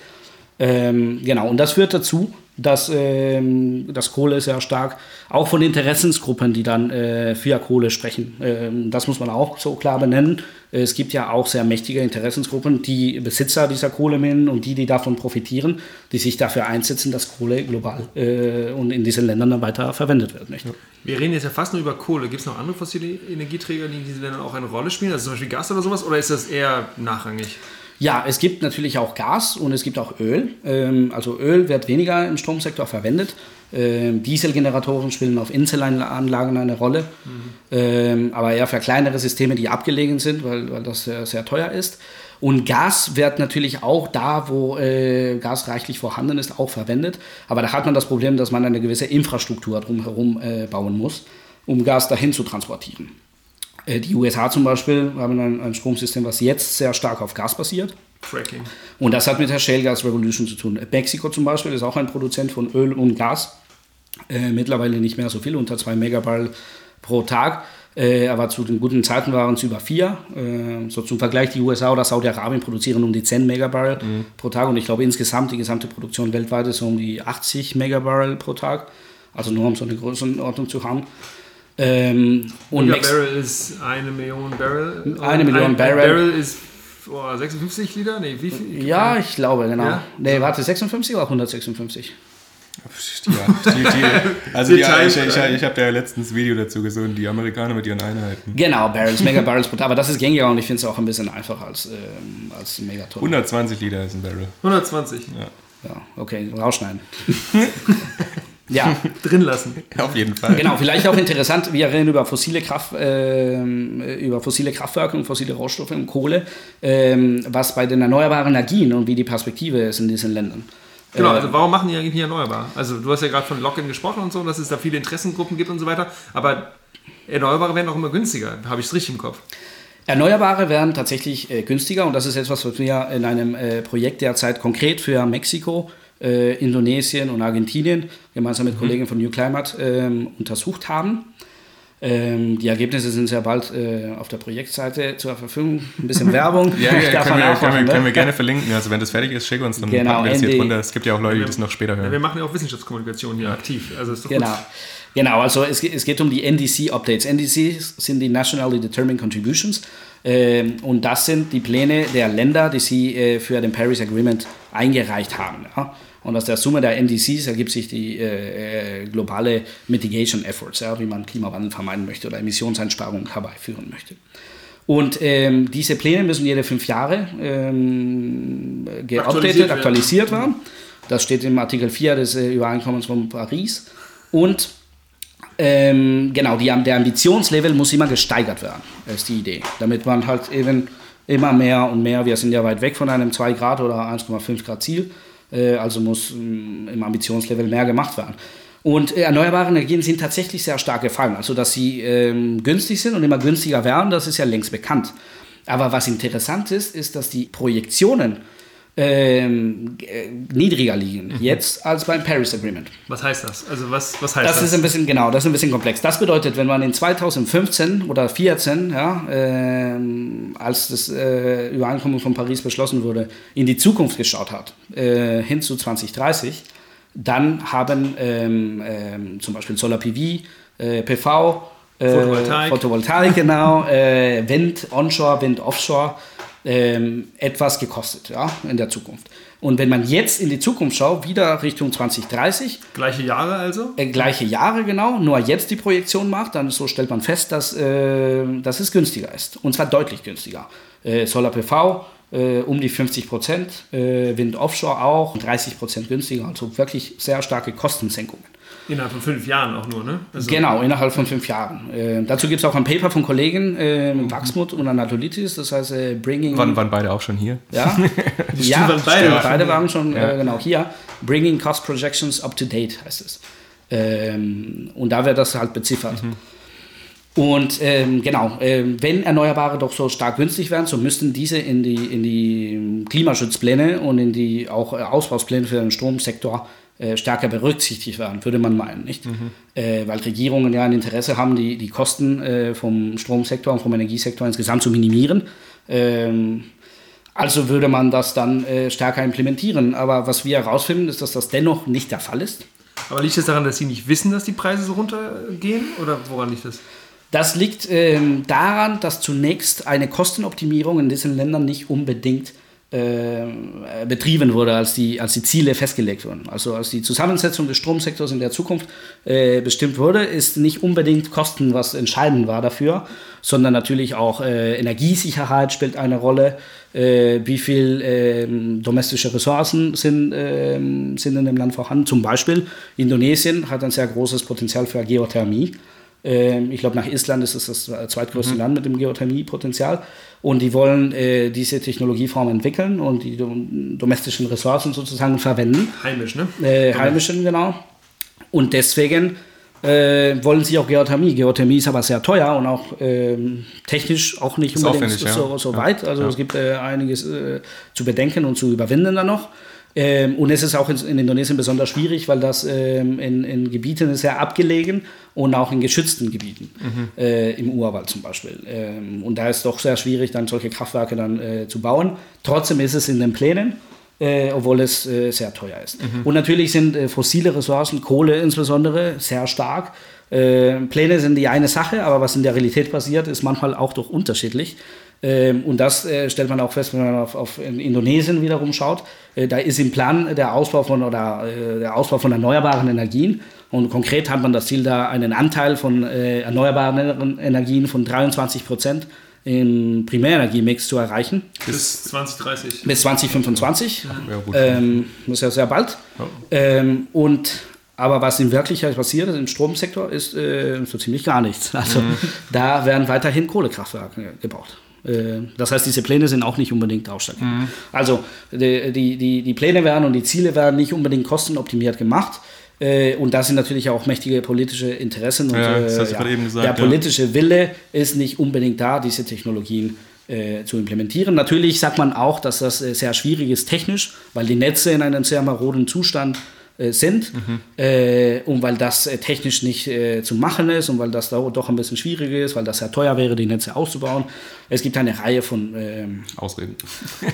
Ähm, genau, und das führt dazu, dass ähm, das Kohle sehr stark, auch von Interessensgruppen, die dann äh, für Kohle sprechen, ähm, das muss man auch so klar benennen. Es gibt ja auch sehr mächtige Interessensgruppen, die Besitzer dieser Kohleminen und die, die davon profitieren, die sich dafür einsetzen, dass Kohle global äh, und in diesen Ländern dann weiter verwendet wird. Nicht?
Wir reden jetzt ja fast nur über Kohle. Gibt es noch andere fossile Energieträger, die in diesen Ländern auch eine Rolle spielen, also zum Beispiel Gas oder sowas, oder ist das eher nachrangig?
Ja, es gibt natürlich auch Gas und es gibt auch Öl. Ähm, also Öl wird weniger im Stromsektor verwendet. Ähm, Dieselgeneratoren spielen auf Inselanlagen eine Rolle, mhm. ähm, aber eher für kleinere Systeme, die abgelegen sind, weil, weil das sehr, sehr teuer ist. Und Gas wird natürlich auch da, wo äh, Gas reichlich vorhanden ist, auch verwendet. Aber da hat man das Problem, dass man eine gewisse Infrastruktur drumherum äh, bauen muss, um Gas dahin zu transportieren. Äh, die USA zum Beispiel haben ein, ein, Stromsystem, was jetzt sehr stark auf Gas basiert.
Fracking.
Und das hat mit der Shale Gas Revolution zu tun. Mexiko zum Beispiel ist auch ein Produzent von Öl und Gas. Äh, mittlerweile nicht mehr so viel, unter 2 Megabarrel pro Tag. Äh, aber zu den guten Zeiten waren es über 4. Äh, so zum Vergleich, die USA oder Saudi-Arabien produzieren um die 10 Megabarrel mhm. pro Tag. Und ich glaube insgesamt, die gesamte Produktion weltweit ist um die 80 Megabarrel pro Tag. Also nur um so eine Größenordnung zu haben.
Ähm, und Mex Barrel ist eine Million Barrel.
Eine Million ein, Barrel.
Barrel ist oh, 56 Liter? Nee, wie viel?
Ja, ich glaube, genau. Ja? Nee, warte, 56 oder 156?
Ja, die, die, also die, ich, ich, ich habe ja letztens ein Video dazu gesehen, die Amerikaner mit ihren Einheiten.
Genau, Barrels, Mega Barrels, aber das ist gängiger und ich finde es auch ein bisschen einfacher als, ähm, als Megaton.
120 Liter ist ein Barrel.
120?
Ja. Ja, okay, rausschneiden.
Ja. Drin lassen.
Auf jeden Fall.
Genau, vielleicht auch interessant, wir reden über fossile, Kraft, äh, über fossile Kraftwerke und fossile Rohstoffe und Kohle, äh, was bei den erneuerbaren Energien und wie die Perspektive ist in diesen Ländern.
Genau, also warum machen die eigentlich nicht erneuerbar? Also du hast ja gerade von Lock-in gesprochen und so, dass es da viele Interessengruppen gibt und so weiter, aber Erneuerbare werden auch immer günstiger, habe ich es richtig im Kopf.
Erneuerbare werden tatsächlich äh, günstiger und das ist etwas, was wir in einem äh, Projekt derzeit konkret für Mexiko äh, Indonesien und Argentinien gemeinsam mit mhm. Kollegen von New Climate ähm, untersucht haben. Ähm, die Ergebnisse sind sehr bald äh, auf der Projektseite zur Verfügung. Ein bisschen Werbung.
ja, ja können, wir, können, wir, ne? können, wir, gerne verlinken. Also wenn das fertig ist, schick uns, dann
genau, packen
wir das hier drunter. Es gibt ja auch Leute, die das noch später hören. Ja,
wir machen ja auch Wissenschaftskommunikation hier aktiv. Also ist doch
genau.
Gut.
Genau, also es, es geht um die NDC-Updates. NDCs sind die Nationally Determined Contributions. Ähm, und das sind die Pläne der Länder, die sie äh, für den Paris Agreement eingereicht haben. Ja? Und aus der Summe der NDCs ergibt sich die äh, äh, globale Mitigation Efforts, ja, wie man Klimawandel vermeiden möchte oder Emissionseinsparungen herbeiführen möchte. Und ähm, diese Pläne müssen jede fünf Jahre ähm, geupdatet, aktualisiert, werden. Das steht im Artikel 4 des äh, Übereinkommens von Paris. Und ähm, genau, die, der Ambitionslevel muss immer gesteigert werden, ist die Idee. Damit man halt eben immer mehr und mehr, wir sind ja weit weg von einem 2 Grad oder 1,5 Grad Ziel, äh, also muss mm, im Ambitionslevel mehr gemacht werden. Und äh, erneuerbare Energien sind tatsächlich sehr stark gefallen. Also, dass sie ähm, günstig sind und immer günstiger werden, das ist ja längst bekannt. Aber was interessant ist, ist, dass die Projektionen ähm, äh, niedriger liegen mhm. jetzt als beim Paris Agreement.
Was heißt das? Also was, was heißt
das? Das ist ein bisschen genau, das ist ein bisschen komplex. Das bedeutet, wenn man in 2015 oder 2014, ja, ähm, als das äh, Übereinkommen von Paris beschlossen wurde, in die Zukunft geschaut hat, äh, hin zu 2030, dann haben ähm, ähm, zum Beispiel Solar PV, äh, PV, äh, Photovoltaik. Photovoltaik, genau, Wind onshore, Wind offshore ähm, etwas gekostet ja, in der Zukunft. Und wenn man jetzt in die Zukunft schaut, wieder Richtung 2030.
Gleiche Jahre also?
Äh, gleiche Jahre, genau. Nur jetzt die Projektion macht, dann so stellt man fest, dass, äh, dass es günstiger ist. Und zwar deutlich günstiger. Äh, Solar PV äh, um die 50 Prozent, äh, Wind Offshore auch 30 Prozent günstiger. Also wirklich sehr starke Kostensenkungen.
Innerhalb von fünf Jahren auch nur, ne?
Also genau, innerhalb von fünf Jahren. Äh, dazu gibt es auch ein Paper von Kollegen äh, Wachsmut und Anatolitis, das heißt äh, Bringing...
Wann waren beide auch schon hier?
Ja, ja waren beide, stimmt, beide waren schon ja. äh, genau hier. Bringing Cost Projections Up to Date heißt es. Ähm, und da wird das halt beziffert. Mhm. Und ähm, genau, ähm, wenn Erneuerbare doch so stark günstig wären, so müssten diese in die, in die Klimaschutzpläne und in die auch Ausbaupläne für den Stromsektor äh, stärker berücksichtigt werden, würde man meinen, nicht? Mhm. Äh, weil Regierungen ja ein Interesse haben, die, die Kosten äh, vom Stromsektor und vom Energiesektor insgesamt zu minimieren. Ähm, also würde man das dann äh, stärker implementieren. Aber was wir herausfinden, ist, dass das dennoch nicht der Fall ist.
Aber liegt es das daran, dass Sie nicht wissen, dass die Preise so runtergehen? Oder woran liegt das?
Das liegt ähm, daran, dass zunächst eine Kostenoptimierung in diesen Ländern nicht unbedingt äh, betrieben wurde, als die, als die Ziele festgelegt wurden. Also als die Zusammensetzung des Stromsektors in der Zukunft äh, bestimmt wurde, ist nicht unbedingt Kosten, was entscheidend war dafür, sondern natürlich auch äh, Energiesicherheit spielt eine Rolle, äh, wie viel ähm, domestische Ressourcen sind, ähm, sind in dem Land vorhanden. Zum Beispiel Indonesien hat ein sehr großes Potenzial für Geothermie. Ähm, ich glaube, nach Island ist es das zweitgrößte mhm. Land mit dem Geothermiepotenzial. Und die wollen äh, diese Technologieform entwickeln und die domestischen Ressourcen sozusagen verwenden.
Heimisch, ne?
Äh, heimischen, genau. Und deswegen äh, wollen sie auch Geothermie. Geothermie ist aber sehr teuer und auch ähm, technisch auch nicht unbedingt so, ja. so, weit. Also ja. es gibt äh, einiges äh, zu bedenken und zu überwinden dann noch. Ähm, und es ist auch in, in, Indonesien besonders schwierig, weil das ähm, in, in, Gebieten ist sehr abgelegen und auch in geschützten Gebieten, mhm. äh, im Urwald zum Beispiel. Ähm, und da ist es doch sehr schwierig, dann solche Kraftwerke dann äh, zu bauen. Trotzdem ist es in den Plänen. Äh, obwohl es äh, sehr teuer ist. Mhm. Und natürlich sind äh, fossile Ressourcen, Kohle insbesondere, sehr stark. Äh, Pläne sind die eine Sache, aber was in der Realität passiert, ist manchmal auch doch unterschiedlich. Ähm, und das äh, stellt man auch fest, wenn man auf, auf Indonesien wiederum schaut. Äh, da ist im Plan der Ausbau von oder äh, der Ausbau von erneuerbaren Energien. Und konkret hat man das Ziel, da einen Anteil von erneuerbaren Energien von 23 Prozent im Primärenergiemix zu erreichen.
Bis 2030.
Bis 2025. Ja, gut. Ähm, das ist ja sehr bald. Ja. Ähm, und aber was in Wirklichkeit passiert ist im Stromsektor, ist äh, so ziemlich gar nichts. Also mhm. da werden weiterhin Kohlekraftwerke gebaut. Äh, das heißt, diese Pläne sind auch nicht unbedingt ausschlaggebend. Mhm. Also die, die, die Pläne werden und die Ziele werden nicht unbedingt kostenoptimiert gemacht. Äh, und da sind natürlich auch mächtige politische Interessen. Und, ja, das hast du äh, ja, eben gesagt, der politische Wille ist nicht unbedingt da, diese Technologien äh, zu implementieren. Natürlich sagt man auch, dass das äh, sehr schwierig ist technisch, weil die Netze in einem sehr maroden Zustand äh, sind mhm. äh, und weil das äh, technisch nicht äh, zu machen ist und weil das da doch ein bisschen schwieriger ist, weil das sehr teuer wäre, die Netze auszubauen. Es gibt eine Reihe von
ähm, Ausreden.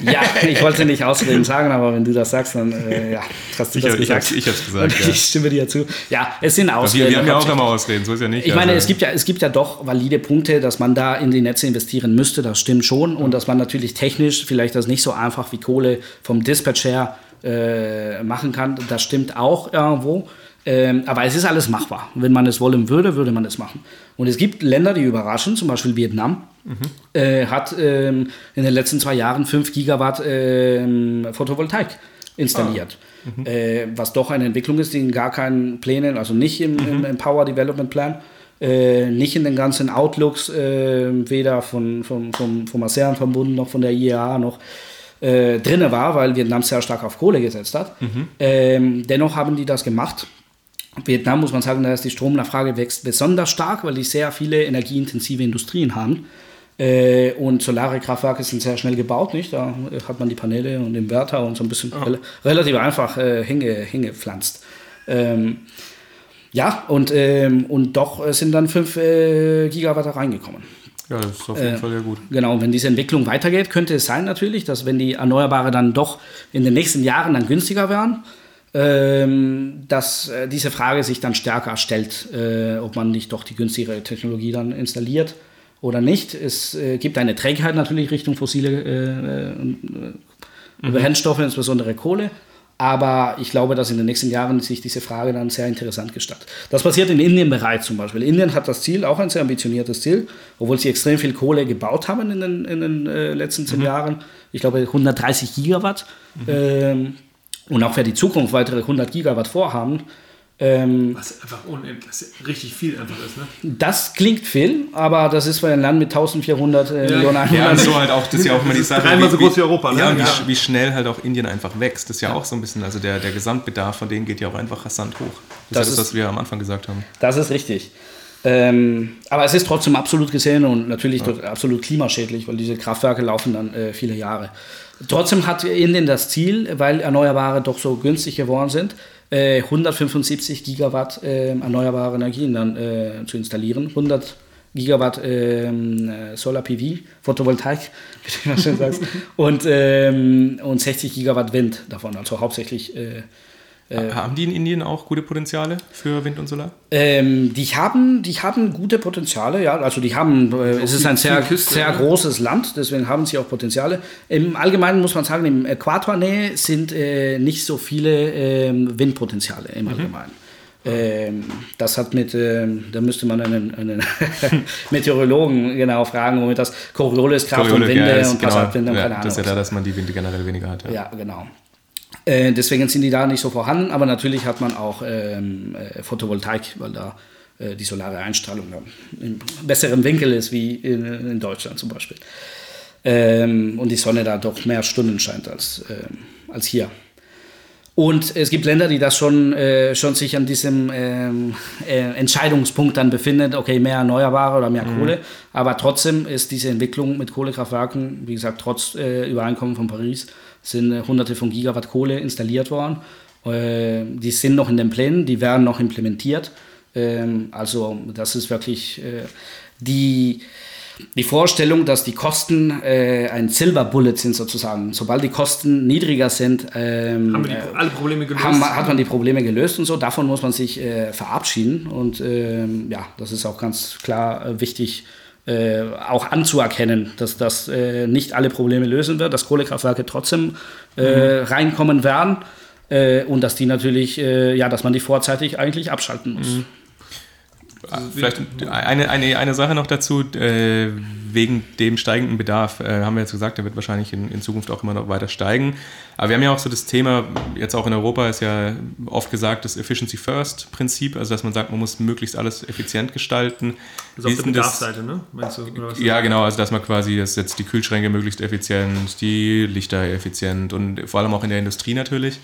Ja, ich wollte nicht Ausreden sagen, aber wenn du das sagst, dann äh, ja, hast du ich, das gesagt.
Ich, ich gesagt.
Ja. Ich stimme dir zu. Ja, es sind Ausreden.
Wir, wir haben ja auch immer Ausreden, so ist ja nicht.
Ich meine, also. es gibt ja, es gibt ja doch valide Punkte, dass man da in die Netze investieren müsste, das stimmt schon und dass man natürlich technisch vielleicht das nicht so einfach wie Kohle vom Dispatch her äh, machen kann. Das stimmt auch irgendwo. Ähm, aber es ist alles machbar. Wenn man es wollen würde, würde man es machen. Und es gibt Länder, die überraschen, zum Beispiel Vietnam mhm. äh, hat ähm, in den letzten zwei Jahren 5 Gigawatt äh, Photovoltaik installiert. Ah. Mhm. Äh, was doch eine Entwicklung ist, die in gar keinen Plänen, also nicht im, mhm. im Power Development Plan, äh, nicht in den ganzen Outlooks, äh, weder von, von, vom, vom ASEAN verbunden noch von der IEA noch äh, drin war, weil Vietnam sehr stark auf Kohle gesetzt hat. Mhm. Ähm, dennoch haben die das gemacht. Vietnam muss man sagen, da ist die Stromnachfrage wächst besonders stark, weil die sehr viele energieintensive Industrien haben. Äh, und solare Kraftwerke sind sehr schnell gebaut, nicht? Da hat man die Paneele und Inverter und so ein bisschen
Ja.
rel relativ einfach äh, hinge, hingepflanzt. Ähm, ja, und, ähm, und doch äh, sind dann 5 äh, Gigawatt reingekommen.
Ja, das ist auf jeden
Äh,
Fall sehr gut.
Genau, und wenn diese Entwicklung weitergeht, könnte es sein natürlich, dass wenn die Erneuerbare dann doch in den nächsten Jahren dann günstiger werden, ähm, dass äh, diese Frage sich dann stärker stellt, äh, ob man nicht doch die günstigere Technologie dann installiert oder nicht. Es äh, gibt eine Trägheit natürlich Richtung fossile äh, äh, Brennstoffe, insbesondere Kohle. Aber ich glaube, dass in den nächsten Jahren sich diese Frage dann sehr interessant gestaltet. Das passiert in Indien bereits zum Beispiel. Indien hat das Ziel, auch ein sehr ambitioniertes Ziel, obwohl sie extrem viel Kohle gebaut haben in den, in den äh, letzten zehn Jahren. Ich glaube 130 Gigawatt. Ähm, und auch für die Zukunft weitere 100 Gigawatt vorhaben. Ähm,
Was einfach unendlich, richtig viel einfach ist, ne?
das klingt viel, aber das ist für ein Land mit 1400 äh, Millionen
Ja,
Einwohnern.
und so halt auch, das ist ja auch immer die Sache.
Dreimal so groß wie Europa, ne?
Ja, wie,
Ja.
wie schnell halt auch Indien einfach wächst. Das ist ja auch so ein bisschen, also der, der Gesamtbedarf von denen geht ja auch einfach rasant hoch. Das,
Das
ist das, was wir am Anfang gesagt haben.
Das ist richtig. Ähm, aber es ist trotzdem absolut gesehen und natürlich dort absolut klimaschädlich, weil diese Kraftwerke laufen dann äh, viele Jahre. Trotzdem hat Indien das Ziel, weil Erneuerbare doch so günstig geworden sind, äh, 175 Gigawatt äh, erneuerbare Energien dann äh, zu installieren. 100 Gigawatt ähm, äh, Solar PV, Photovoltaik, wie du schön sagst, und, ähm, und 60 Gigawatt Wind davon, also hauptsächlich äh,
haben die in Indien auch gute Potenziale für Wind und Solar?
Ähm, die, haben, die haben gute Potenziale, ja. Also die haben, äh, es ist ein sehr,
Küste,
sehr großes Land, deswegen haben sie auch Potenziale. Im Allgemeinen muss man sagen, im Äquatornähe sind äh, nicht so viele ähm, Windpotenziale
Mhm.
im Allgemeinen. Ähm, das hat mit, ähm, da müsste man einen, einen Meteorologen genau fragen, womit das Coriolis Kraft und
Coriolis,
Winde
ja, ist
und
genau,
Passatwinde und
ja,
keine Ahnung.
Das ist ja da, dass man die Winde generell weniger hat. Ja.
Ja, genau. Äh, deswegen sind die da nicht so vorhanden, aber natürlich hat man auch ähm, äh, Photovoltaik, weil da äh, die solare Einstrahlung im besseren Winkel ist wie in, in Deutschland zum Beispiel. Ähm, und die Sonne da doch mehr Stunden scheint als, ähm, als hier. Und es gibt Länder, die das schon, äh, schon sich an diesem ähm, äh, Entscheidungspunkt dann befinden, okay, mehr Erneuerbare oder mehr Kohle. Aber trotzdem ist diese Entwicklung mit Kohlekraftwerken, wie gesagt, trotz äh, Übereinkommen von Paris, sind äh, hunderte von Gigawatt Kohle installiert worden. Äh, die sind noch in den Plänen, die werden noch implementiert. Ähm, also das ist wirklich äh, die, die Vorstellung, dass die Kosten äh, ein Silver Bullet sind sozusagen. Sobald die Kosten niedriger sind, ähm,
Haben wir die,
äh,
alle Probleme gelöst?
haben, hat man die Probleme gelöst und so. Davon muss man sich äh, verabschieden. Und ähm, ja, das ist auch ganz klar äh, wichtig, äh, auch anzuerkennen, dass das äh, nicht alle Probleme lösen wird, dass Kohlekraftwerke trotzdem äh, reinkommen werden. Äh, und dass die natürlich, äh, ja, dass man die vorzeitig eigentlich abschalten muss.
Vielleicht eine, eine, eine Sache noch dazu, äh, wegen dem steigenden Bedarf, äh, haben wir jetzt gesagt, der wird wahrscheinlich in, in Zukunft auch immer noch weiter steigen. Aber wir haben ja auch so das Thema, jetzt auch in Europa ist ja oft gesagt, das Efficiency First Prinzip, also dass man sagt, man muss möglichst alles effizient gestalten.
Das ist auf der Bedarfsseite, ne? Meinst du?
Ja, genau, also dass man quasi, dass jetzt die Kühlschränke möglichst effizient, die Lichter effizient und vor allem auch in der Industrie natürlich.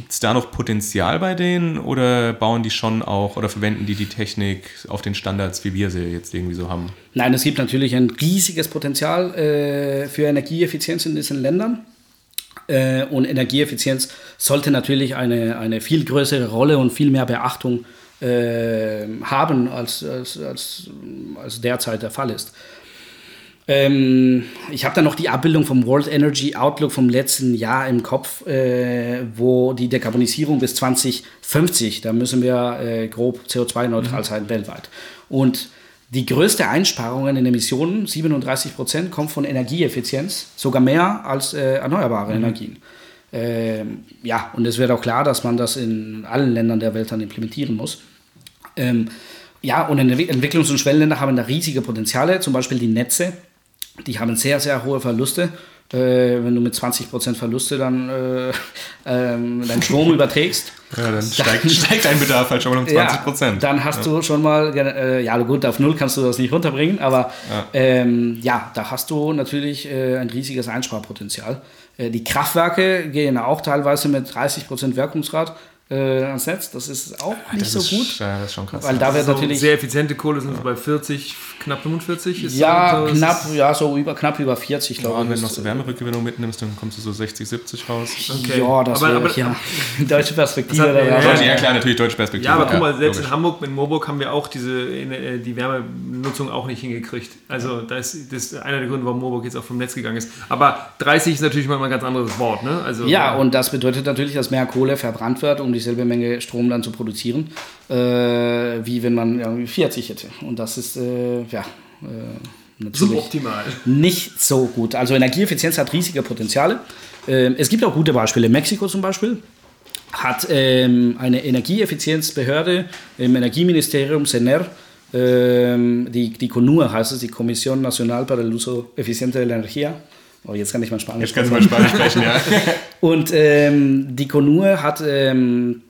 Gibt es da noch Potenzial bei denen oder bauen die schon auch oder verwenden die die Technik auf den Standards, wie wir sie jetzt irgendwie so haben?
Nein, es gibt natürlich ein riesiges Potenzial äh, für Energieeffizienz in diesen Ländern. Äh, und Energieeffizienz sollte natürlich eine, eine viel größere Rolle und viel mehr Beachtung äh, haben, als, als, als, als derzeit der Fall ist. Ähm, ich habe da noch die Abbildung vom World Energy Outlook vom letzten Jahr im Kopf, äh, wo die Dekarbonisierung bis 2050, da müssen wir äh, grob CO2-neutral sein weltweit. Und die größte Einsparungen in Emissionen, 37 Prozent, kommt von Energieeffizienz, sogar mehr als äh, erneuerbare Energien. Ähm, ja, und es wird auch klar, dass man das in allen Ländern der Welt dann implementieren muss. Ähm, ja, und Entwick- Entwicklungs- und Schwellenländer haben da riesige Potenziale, zum Beispiel die Netze, die haben sehr, sehr hohe Verluste. Äh, wenn du mit 20% Verluste dann äh, ähm, deinen Strom überträgst,
Ja, dann steigt, steigt dein Bedarf halt schon mal um 20 Prozent.
ja, dann hast du schon mal, äh, ja gut, auf Null kannst du das nicht runterbringen, aber ja, ähm, ja da hast du natürlich äh, ein riesiges Einsparpotenzial. Äh, die Kraftwerke gehen auch teilweise mit 30% Wirkungsgrad äh, Netz. Das ist auch nicht
das
so
ist,
gut.
Ja, das ist schon krass.
Weil da wird
so
natürlich.
sehr effiziente Kohle sind so bei 40, knapp 45. Ist
ja,
so, das
knapp,
ist-
ja, so über, knapp über 40,
Ja,
glaube
und
ich.
wenn du noch so Wärmerückgewinnung mitnimmst, dann kommst du so 60, 70 raus.
Okay.
Ja, das
Aber-
wäre
aber-
ja deutsche Perspektive.
Das hat- ja,
Deutsche, ja, klar, natürlich deutsche Perspektive.
Ja, aber guck mal, selbst
logisch.
in Hamburg, in Moorburg haben wir auch diese, äh, die Wärmenutzung auch nicht hingekriegt. Also da ist, das ist einer der Gründe, warum Moorburg jetzt auch vom Netz gegangen ist. Aber 30 ist natürlich mal ein ganz anderes Wort. Ne? Also,
Ja, und das bedeutet natürlich, dass mehr Kohle verbrannt wird, um dieselbe Menge Strom dann zu produzieren, äh, wie wenn man irgendwie 40 hätte. Und das ist, äh, ja, äh, natürlich
suboptimal.
nicht so gut. Also Energieeffizienz hat riesige Potenziale. Ähm, es gibt auch gute Beispiele. Mexiko zum Beispiel hat ähm, eine Energieeffizienzbehörde im Energieministerium, CENER, ähm, die, die CONUR heißt es, die Comisión Nacional para el Uso Eficiente de la Energía. Oh, jetzt kann ich mal Spanisch
Jetzt kannst du mal Spanisch sprechen, ja.
und ähm, die Conur hat ähm,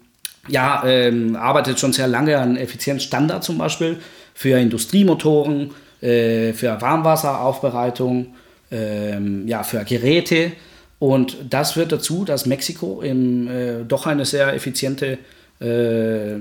ja, ähm, arbeitet schon sehr lange an Effizienzstandards zum Beispiel für Industriemotoren, äh, für Warmwasseraufbereitung, ähm, ja, für Geräte. Und das führt dazu, dass Mexiko im, äh, doch eine sehr effiziente äh,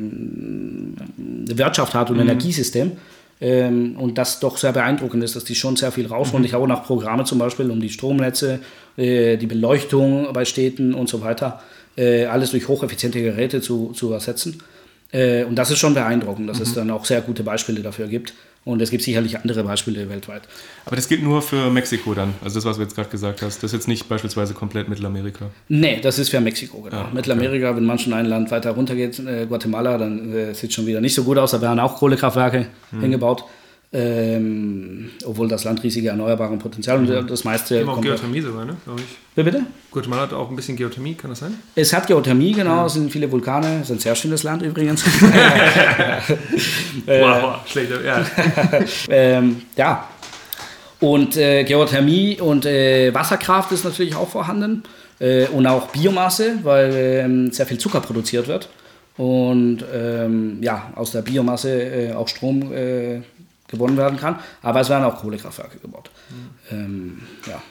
Wirtschaft hat und Energiesystem. Ähm, und das doch sehr beeindruckend ist, dass die schon sehr viel rausholen. Ich habe auch nach Programme zum Beispiel, um die Stromnetze, äh, die Beleuchtung bei Städten und so weiter, äh, alles durch hocheffiziente Geräte zu, zu ersetzen. Äh, und das ist schon beeindruckend, dass es dann auch sehr gute Beispiele dafür gibt. Und es gibt sicherlich andere Beispiele weltweit.
Aber das gilt nur für Mexiko dann. Also das, was du jetzt gerade gesagt hast. Das ist jetzt nicht beispielsweise komplett Mittelamerika.
Nee, das ist für Mexiko, genau.
Ah, okay.
Mittelamerika, wenn man schon ein Land weiter runter geht, äh, Guatemala, dann äh, sieht schon wieder nicht so gut aus. Da werden auch Kohlekraftwerke
Hm.
hingebaut. Ähm, obwohl das Land riesige erneuerbare Potenzial und das meiste
haben auch. Geothermie sogar, ne? glaube ich.
Wie bitte?
Guatemala hat auch ein bisschen Geothermie, kann das sein?
Es hat Geothermie, genau, es sind viele Vulkane, es ist ein sehr schönes Land übrigens.
Wow, schlechter, ja.
ähm, ja. Und äh, Geothermie und äh, Wasserkraft ist natürlich auch vorhanden. Äh, und auch Biomasse, weil ähm, sehr viel Zucker produziert wird. Und ähm, ja, aus der Biomasse äh, auch Strom äh, gewonnen werden kann. Aber es werden auch Kohlekraftwerke gebaut. Ähm, ja.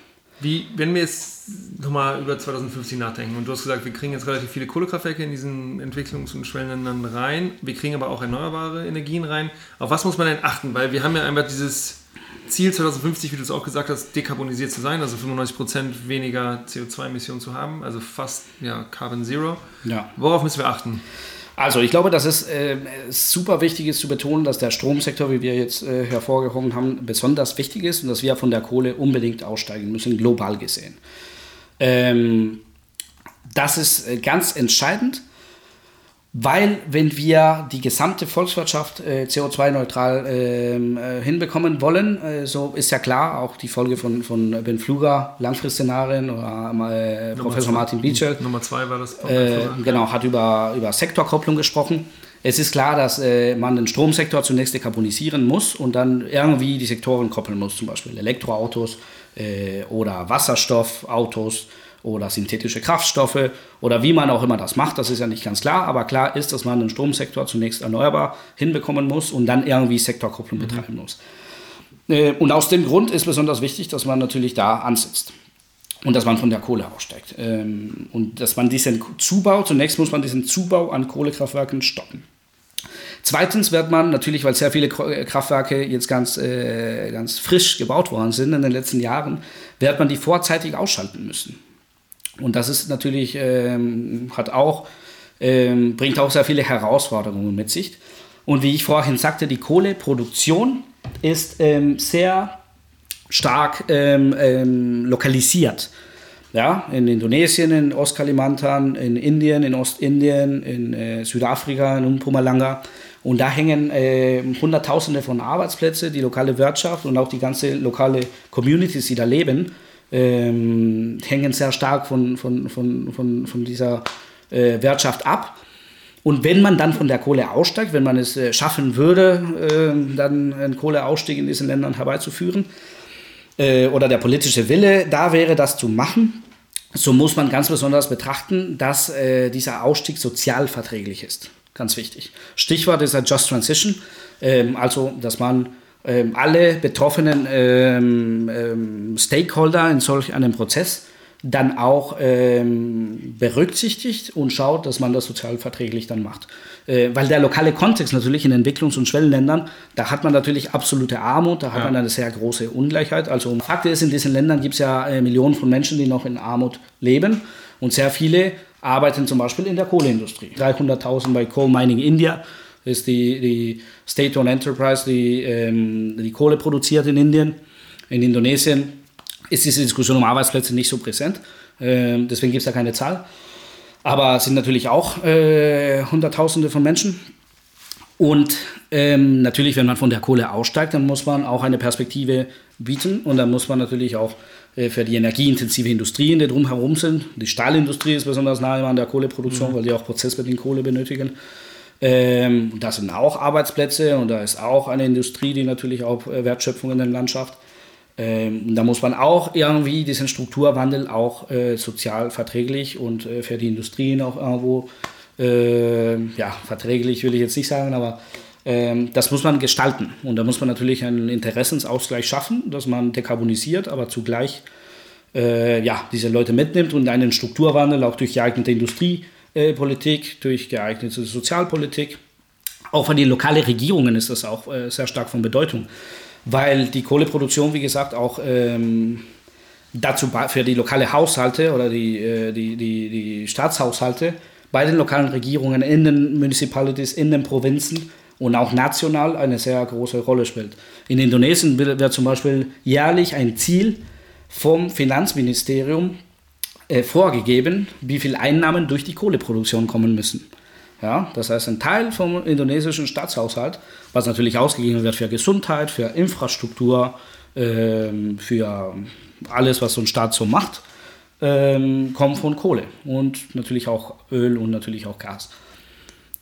Wie, wenn wir jetzt nochmal über 2050 nachdenken und du hast gesagt, wir kriegen jetzt relativ viele Kohlekraftwerke in diesen Entwicklungs- und Schwellenländern rein, wir kriegen aber auch erneuerbare Energien rein. Auf was muss man denn achten? Weil wir haben ja einfach dieses Ziel 2050, wie du es auch gesagt hast, dekarbonisiert zu sein, also 95% weniger CO2-Emissionen zu haben, also fast ja, Carbon Zero.
ja.
Worauf müssen wir achten?
Also ich glaube, dass es äh, super wichtig ist zu betonen, dass der Stromsektor, wie wir jetzt äh, hervorgehoben haben, besonders wichtig ist und dass wir von der Kohle unbedingt aussteigen müssen, global gesehen. Ähm, das ist äh, ganz entscheidend, weil wenn wir die gesamte Volkswirtschaft äh, CO2-neutral ähm, äh, hinbekommen wollen, äh, so ist ja klar, auch die Folge von, von Ben Fluger, Langfristszenarien oder äh, Professor
zwei.
Martin Bietschel,
Nummer zwei war das.
äh, genau, hat über, über Sektorkopplung gesprochen. Es ist klar, dass äh, man den Stromsektor zunächst dekarbonisieren muss und dann irgendwie die Sektoren koppeln muss, zum Beispiel Elektroautos oder Wasserstoffautos oder synthetische Kraftstoffe oder wie man auch immer das macht, das ist ja nicht ganz klar, aber klar ist, dass man den Stromsektor zunächst erneuerbar hinbekommen muss und dann irgendwie Sektorkopplung betreiben muss. Äh, und aus dem Grund ist besonders wichtig, dass man natürlich da ansetzt und dass man von der Kohle aussteigt. Ähm, und dass man diesen Zubau, zunächst muss man diesen Zubau an Kohlekraftwerken stoppen. Zweitens wird man natürlich, weil sehr viele äh, Kraftwerke jetzt ganz, äh, ganz frisch gebaut worden sind in den letzten Jahren, wird man die vorzeitig ausschalten müssen. Und das ist natürlich, ähm, hat auch, ähm, bringt auch sehr viele Herausforderungen mit sich. Und wie ich vorhin sagte, die Kohleproduktion ist ähm, sehr stark ähm, ähm, lokalisiert. Ja, in Indonesien, in Ostkalimantan, in Indien, in Ostindien, in äh, Südafrika, in Mpumalanga. Und da hängen äh, Hunderttausende von Arbeitsplätzen, die lokale Wirtschaft und auch die ganze lokale Communities, die da leben, ähm, hängen sehr stark von, von, von, von, von dieser äh, Wirtschaft ab. Und wenn man dann von der Kohle aussteigt, wenn man es äh, schaffen würde, äh, dann einen Kohleausstieg in diesen Ländern herbeizuführen, äh, oder der politische Wille da wäre, das zu machen, so muss man ganz besonders betrachten, dass äh, dieser Ausstieg sozialverträglich ist. Ganz wichtig. Stichwort ist ja Just Transition, ähm, also dass man ähm, alle betroffenen ähm, ähm, Stakeholder in solch einem Prozess dann auch ähm, berücksichtigt und schaut, dass man das sozialverträglich dann macht. Äh, weil der lokale Kontext natürlich in Entwicklungs- und Schwellenländern, da hat man natürlich absolute Armut, da hat ja. man eine sehr große Ungleichheit. Also Fakt ist, in diesen Ländern gibt es ja äh, Millionen von Menschen, die noch in Armut leben und sehr viele arbeiten zum Beispiel in der Kohleindustrie. 300.000 bei Coal Mining India ist die, die State-owned Enterprise, die ähm, die Kohle produziert in Indien. In Indonesien ist diese Diskussion um Arbeitsplätze nicht so präsent. Ähm, deswegen gibt es da keine Zahl. Aber es sind natürlich auch äh, Hunderttausende von Menschen. Und ähm, natürlich, wenn man von der Kohle aussteigt, dann muss man auch eine Perspektive bieten. Und dann muss man natürlich auch äh, für die energieintensive Industrien, die drumherum sind, die Stahlindustrie ist besonders nahe an der Kohleproduktion, mhm. weil die auch prozessbedingt Kohle benötigen. Ähm, das sind auch Arbeitsplätze und da ist auch eine Industrie, die natürlich auch äh, Wertschöpfung in der Landschaft. Ähm, da muss man auch irgendwie diesen Strukturwandel auch äh, sozial verträglich und äh, für die Industrien auch irgendwo, äh, ja, verträglich will ich jetzt nicht sagen, aber ähm, das muss man gestalten. Und da muss man natürlich einen Interessensausgleich schaffen, dass man dekarbonisiert, aber zugleich äh, ja, diese Leute mitnimmt und einen Strukturwandel auch durch geeignete Industriepolitik, durch geeignete Sozialpolitik. Auch für die lokale Regierungen ist das auch äh, sehr stark von Bedeutung weil die Kohleproduktion, wie gesagt, auch ähm, dazu für die lokale Haushalte oder die, äh, die, die, die Staatshaushalte bei den lokalen Regierungen in den Municipalities, in den Provinzen und auch national eine sehr große Rolle spielt. In Indonesien wird zum Beispiel jährlich ein Ziel vom Finanzministerium äh, vorgegeben, wie viel Einnahmen durch die Kohleproduktion kommen müssen. Ja, das heißt, ein Teil vom indonesischen Staatshaushalt, was natürlich ausgegeben wird für Gesundheit, für Infrastruktur, ähm, für alles, was so ein Staat so macht, ähm, kommt von Kohle und natürlich auch Öl und natürlich auch Gas.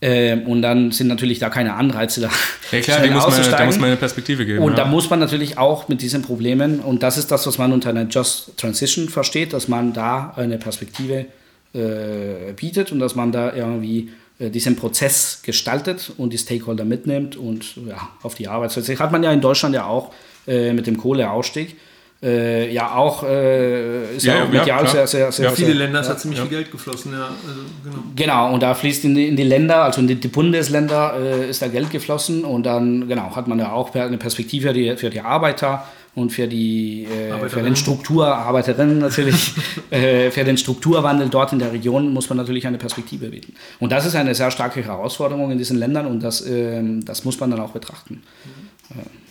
Ähm, und dann sind natürlich da keine Anreize da.
Ja klar, die muss man, da muss man eine Perspektive geben.
Und ja. da muss man natürlich auch mit diesen Problemen, und das ist das, was man unter einer Just Transition versteht, dass man da eine Perspektive äh, bietet und dass man da irgendwie äh, diesen Prozess gestaltet und die Stakeholder mitnimmt und ja, auf die Arbeitsplätze. Hat man ja in Deutschland ja auch äh, mit dem Kohleausstieg. Äh, ja, auch äh, ist ja, ja auch medial ja, sehr, sehr, sehr.
Ja, viele Länder ja, hat ziemlich viel Geld geflossen, ja. Also,
genau. genau, und da fließt in die, in die Länder, also in die, die Bundesländer äh, ist da Geld geflossen und dann, genau, hat man ja auch eine Perspektive für die, für die Arbeiter und für die äh, für den Strukturarbeiterinnen natürlich äh, für den Strukturwandel dort in der Region muss man natürlich eine Perspektive bieten und das ist eine sehr starke Herausforderung in diesen Ländern und das äh, das muss man dann auch betrachten. Mhm.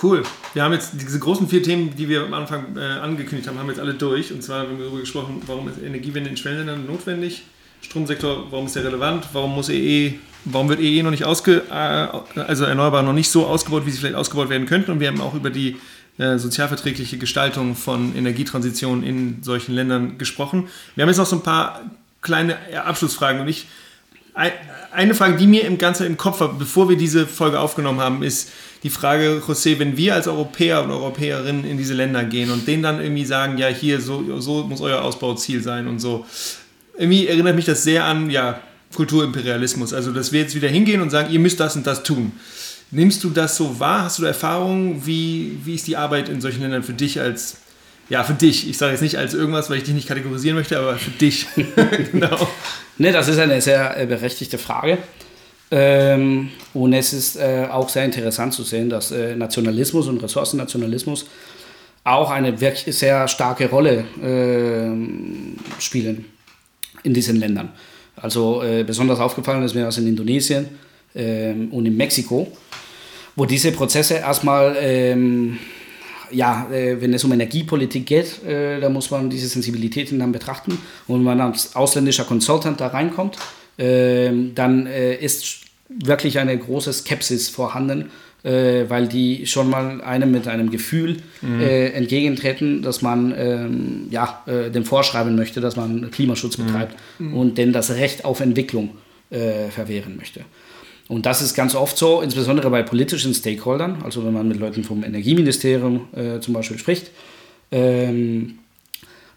Cool. Wir haben jetzt diese großen vier Themen, die wir am Anfang äh, angekündigt haben, haben jetzt alle durch. Und zwar haben wir darüber gesprochen, warum ist Energiewende in Schwellenländern notwendig? Stromsektor, warum ist der relevant? Warum muss EE warum wird EE noch nicht ausge, äh, also erneuerbar noch nicht so ausgebaut, wie sie vielleicht ausgebaut werden könnten. Und wir haben auch über die äh, sozialverträgliche Gestaltung von Energietransition in solchen Ländern gesprochen. Wir haben jetzt noch so ein paar kleine Abschlussfragen und ich eine Frage, die mir im Ganzen im Kopf war, bevor wir diese Folge aufgenommen haben, ist die Frage, José, wenn wir als Europäer und Europäerinnen in diese Länder gehen und denen dann irgendwie sagen, ja, hier, so, so muss euer Ausbauziel sein und so. Irgendwie erinnert mich das sehr an, ja, Kulturimperialismus. Also, dass wir jetzt wieder hingehen und sagen, ihr müsst das und das tun. Nimmst du das so wahr? Hast du Erfahrungen? Wie, wie ist die Arbeit in solchen Ländern für dich als, ja, für dich? Ich sage jetzt nicht als irgendwas, weil ich dich nicht kategorisieren möchte, aber für dich.
genau. Ne, das ist eine sehr äh, berechtigte Frage. Ähm, und es ist äh, auch sehr interessant zu sehen, dass äh, Nationalismus und Ressourcennationalismus auch eine wirklich sehr starke Rolle äh, spielen in diesen Ländern. Also äh, besonders aufgefallen ist mir das in Indonesien ähm, und in Mexiko, wo diese Prozesse erstmal, ähm, ja, äh, wenn es um Energiepolitik geht, äh, da muss man diese Sensibilitäten dann betrachten. Und wenn man als ausländischer Consultant da reinkommt, dann äh, ist wirklich eine große Skepsis vorhanden äh, weil die schon mal einem mit einem Gefühl mhm. äh, entgegentreten, dass man ähm, ja, dem vorschreiben möchte, dass man Klimaschutz mhm. betreibt mhm. und denn das Recht auf Entwicklung verwehren möchte. Und das ist ganz oft so, insbesondere bei politischen Stakeholdern, also wenn man mit Leuten vom Energieministerium äh, zum Beispiel spricht. Ähm,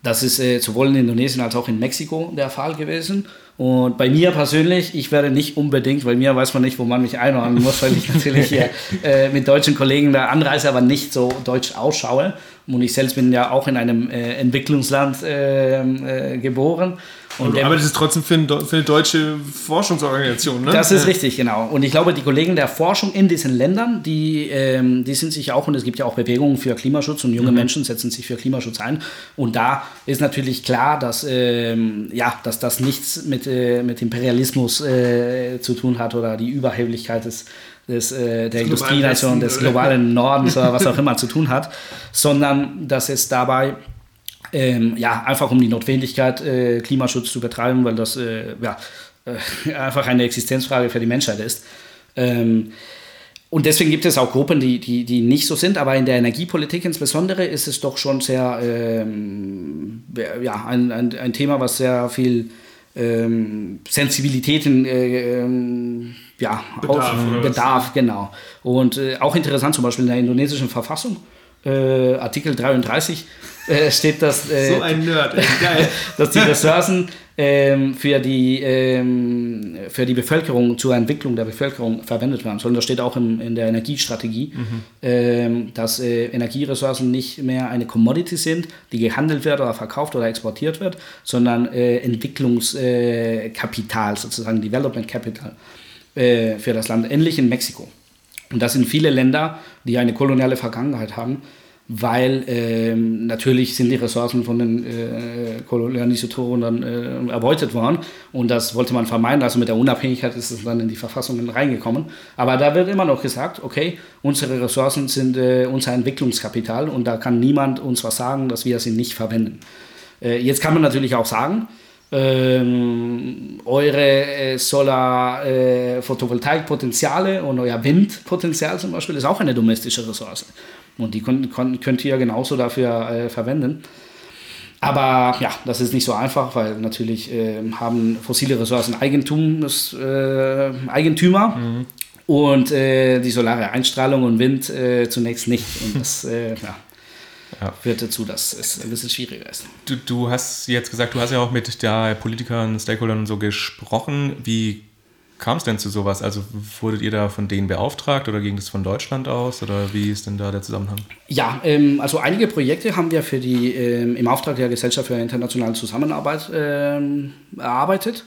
das ist äh, sowohl in Indonesien als auch in Mexiko der Fall gewesen. Und bei mir persönlich, ich werde nicht unbedingt, weil mir weiß man nicht, wo man mich einordnen muss, weil ich natürlich hier äh, mit deutschen Kollegen da anreise, aber nicht so deutsch ausschaue. Und ich selbst bin ja auch in einem äh, Entwicklungsland äh, äh, geboren.
Und du arbeitest trotzdem für, für, eine deutsche Forschungsorganisation, ne?
Das ist richtig, genau. Und ich glaube, die Kollegen der Forschung in diesen Ländern, die, ähm, die sind sich auch, und es gibt ja auch Bewegungen für Klimaschutz und junge mhm. Menschen setzen sich für Klimaschutz ein. Und da ist natürlich klar, dass, ähm, ja, dass das nichts mit, äh, mit Imperialismus äh, zu tun hat oder die Überheblichkeit des, des, äh, der Industrienation, des globalen Nordens oder was auch immer zu tun hat, sondern dass es dabei ähm, ja, einfach um die Notwendigkeit, äh, Klimaschutz zu betreiben, weil das äh, ja, äh, einfach eine Existenzfrage für die Menschheit ist. Ähm, und deswegen gibt es auch Gruppen, die, die, die nicht so sind, aber in der Energiepolitik insbesondere ist es doch schon sehr ähm, ja, ein, ein, ein Thema, was sehr viel ähm, Sensibilitäten äh, ähm, ja, Bedarf, auf, Bedarf genau. Und äh, auch interessant zum Beispiel in der indonesischen Verfassung, äh, Artikel 33, äh, steht, dass,
äh, so ein Nerd, geil.
dass die Ressourcen ähm, für, die, ähm, für die Bevölkerung, zur Entwicklung der Bevölkerung verwendet werden sollen. Das steht auch im, in der Energiestrategie, mhm. ähm, dass äh, Energieressourcen nicht mehr eine Commodity sind, die gehandelt wird oder verkauft oder exportiert wird, sondern äh, Entwicklungskapital, sozusagen Development Capital äh, für das Land, ähnlich in Mexiko. Und das sind viele Länder, die eine koloniale Vergangenheit haben, weil ähm, natürlich sind die Ressourcen von den äh, Kolonisatoren dann äh, erbeutet worden und das wollte man vermeiden. Also mit der Unabhängigkeit ist es dann in die Verfassungen reingekommen. Aber da wird immer noch gesagt, okay, unsere Ressourcen sind äh, unser Entwicklungskapital und da kann niemand uns was sagen, dass wir sie nicht verwenden. Äh, jetzt kann man natürlich auch sagen, ähm, eure äh, Solar äh, Photovoltaikpotenziale und euer Windpotenzial zum Beispiel ist auch eine domestische Ressource. Und die könnt, könnt ihr genauso dafür äh, verwenden. Aber ja, das ist nicht so einfach, weil natürlich äh, haben fossile Ressourcen Eigentums, äh, Eigentümer mhm. und äh, die solare Einstrahlung und Wind äh, zunächst nicht. Und das ja, ja. führt dazu, dass es ein bisschen schwieriger ist.
Du, du hast jetzt gesagt, du hast ja auch mit der Politikern, Stakeholdern und so gesprochen. Wie kam es denn zu sowas? Also wurdet ihr da von denen beauftragt oder ging das von Deutschland aus oder wie ist denn da der Zusammenhang?
Ja, ähm, also einige Projekte haben wir für die ähm, im Auftrag der Gesellschaft für internationale Zusammenarbeit ähm, erarbeitet.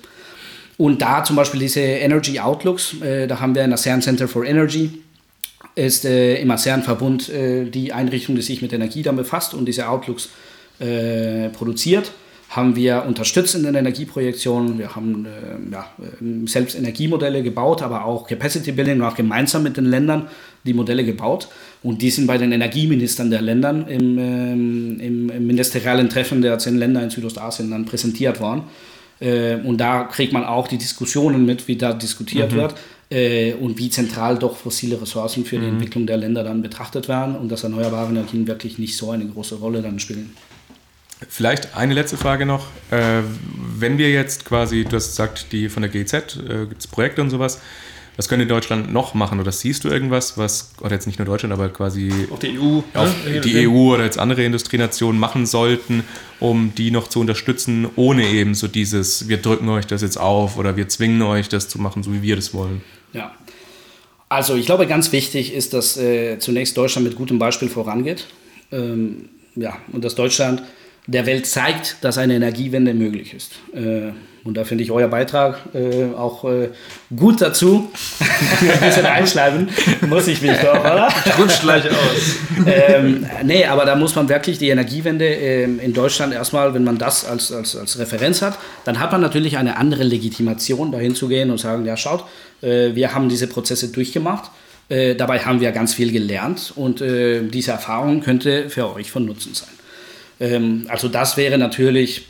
Und da zum Beispiel diese Energy Outlooks, äh, da haben wir ein ASEAN Center for Energy, ist äh, im ASEAN-Verbund äh, die Einrichtung, die sich mit Energie dann befasst und diese Outlooks äh, produziert haben wir unterstützt in den Energieprojektionen. Wir haben äh, ja, ähm, selbst Energiemodelle gebaut, aber auch Capacity Building und auch gemeinsam mit den Ländern die Modelle gebaut. Und die sind bei den Energieministern der Länder im, ähm, im ministerialen Treffen der zehn Länder in Südostasien dann präsentiert worden. Äh, und da kriegt man auch die Diskussionen mit, wie da diskutiert mhm. wird äh, und wie zentral doch fossile Ressourcen für die mhm. Entwicklung der Länder dann betrachtet werden und dass erneuerbare Energien wirklich nicht so eine große Rolle dann spielen.
Vielleicht eine letzte Frage noch. Äh, wenn wir jetzt quasi, du hast gesagt, die von der GZ, äh, gibt es Projekte und sowas. Was könnte Deutschland noch machen? Oder siehst du irgendwas, was, oder jetzt nicht nur Deutschland, aber quasi
auch die EU,
auf ne? die EU oder jetzt andere Industrienationen machen sollten, um die noch zu unterstützen, ohne eben so dieses, wir drücken euch das jetzt auf oder wir zwingen euch das zu machen, so wie wir das wollen?
Ja. Also ich glaube, ganz wichtig ist, dass äh, zunächst Deutschland mit gutem Beispiel vorangeht. Ähm, ja, und dass Deutschland der Welt zeigt, dass eine Energiewende möglich ist. Äh, und da finde ich euer Beitrag äh, auch äh, gut dazu. ein bisschen einschleifen muss ich mich doch, oder?
Rutscht gleich aus.
ähm, nee, aber da muss man wirklich die Energiewende ähm, in Deutschland erstmal, wenn man das als, als, als Referenz hat, dann hat man natürlich eine andere Legitimation, dahin zu gehen und sagen, ja schaut, äh, wir haben diese Prozesse durchgemacht. Äh, dabei haben wir ganz viel gelernt und äh, diese Erfahrung könnte für euch von Nutzen sein. Ähm, also das wäre natürlich,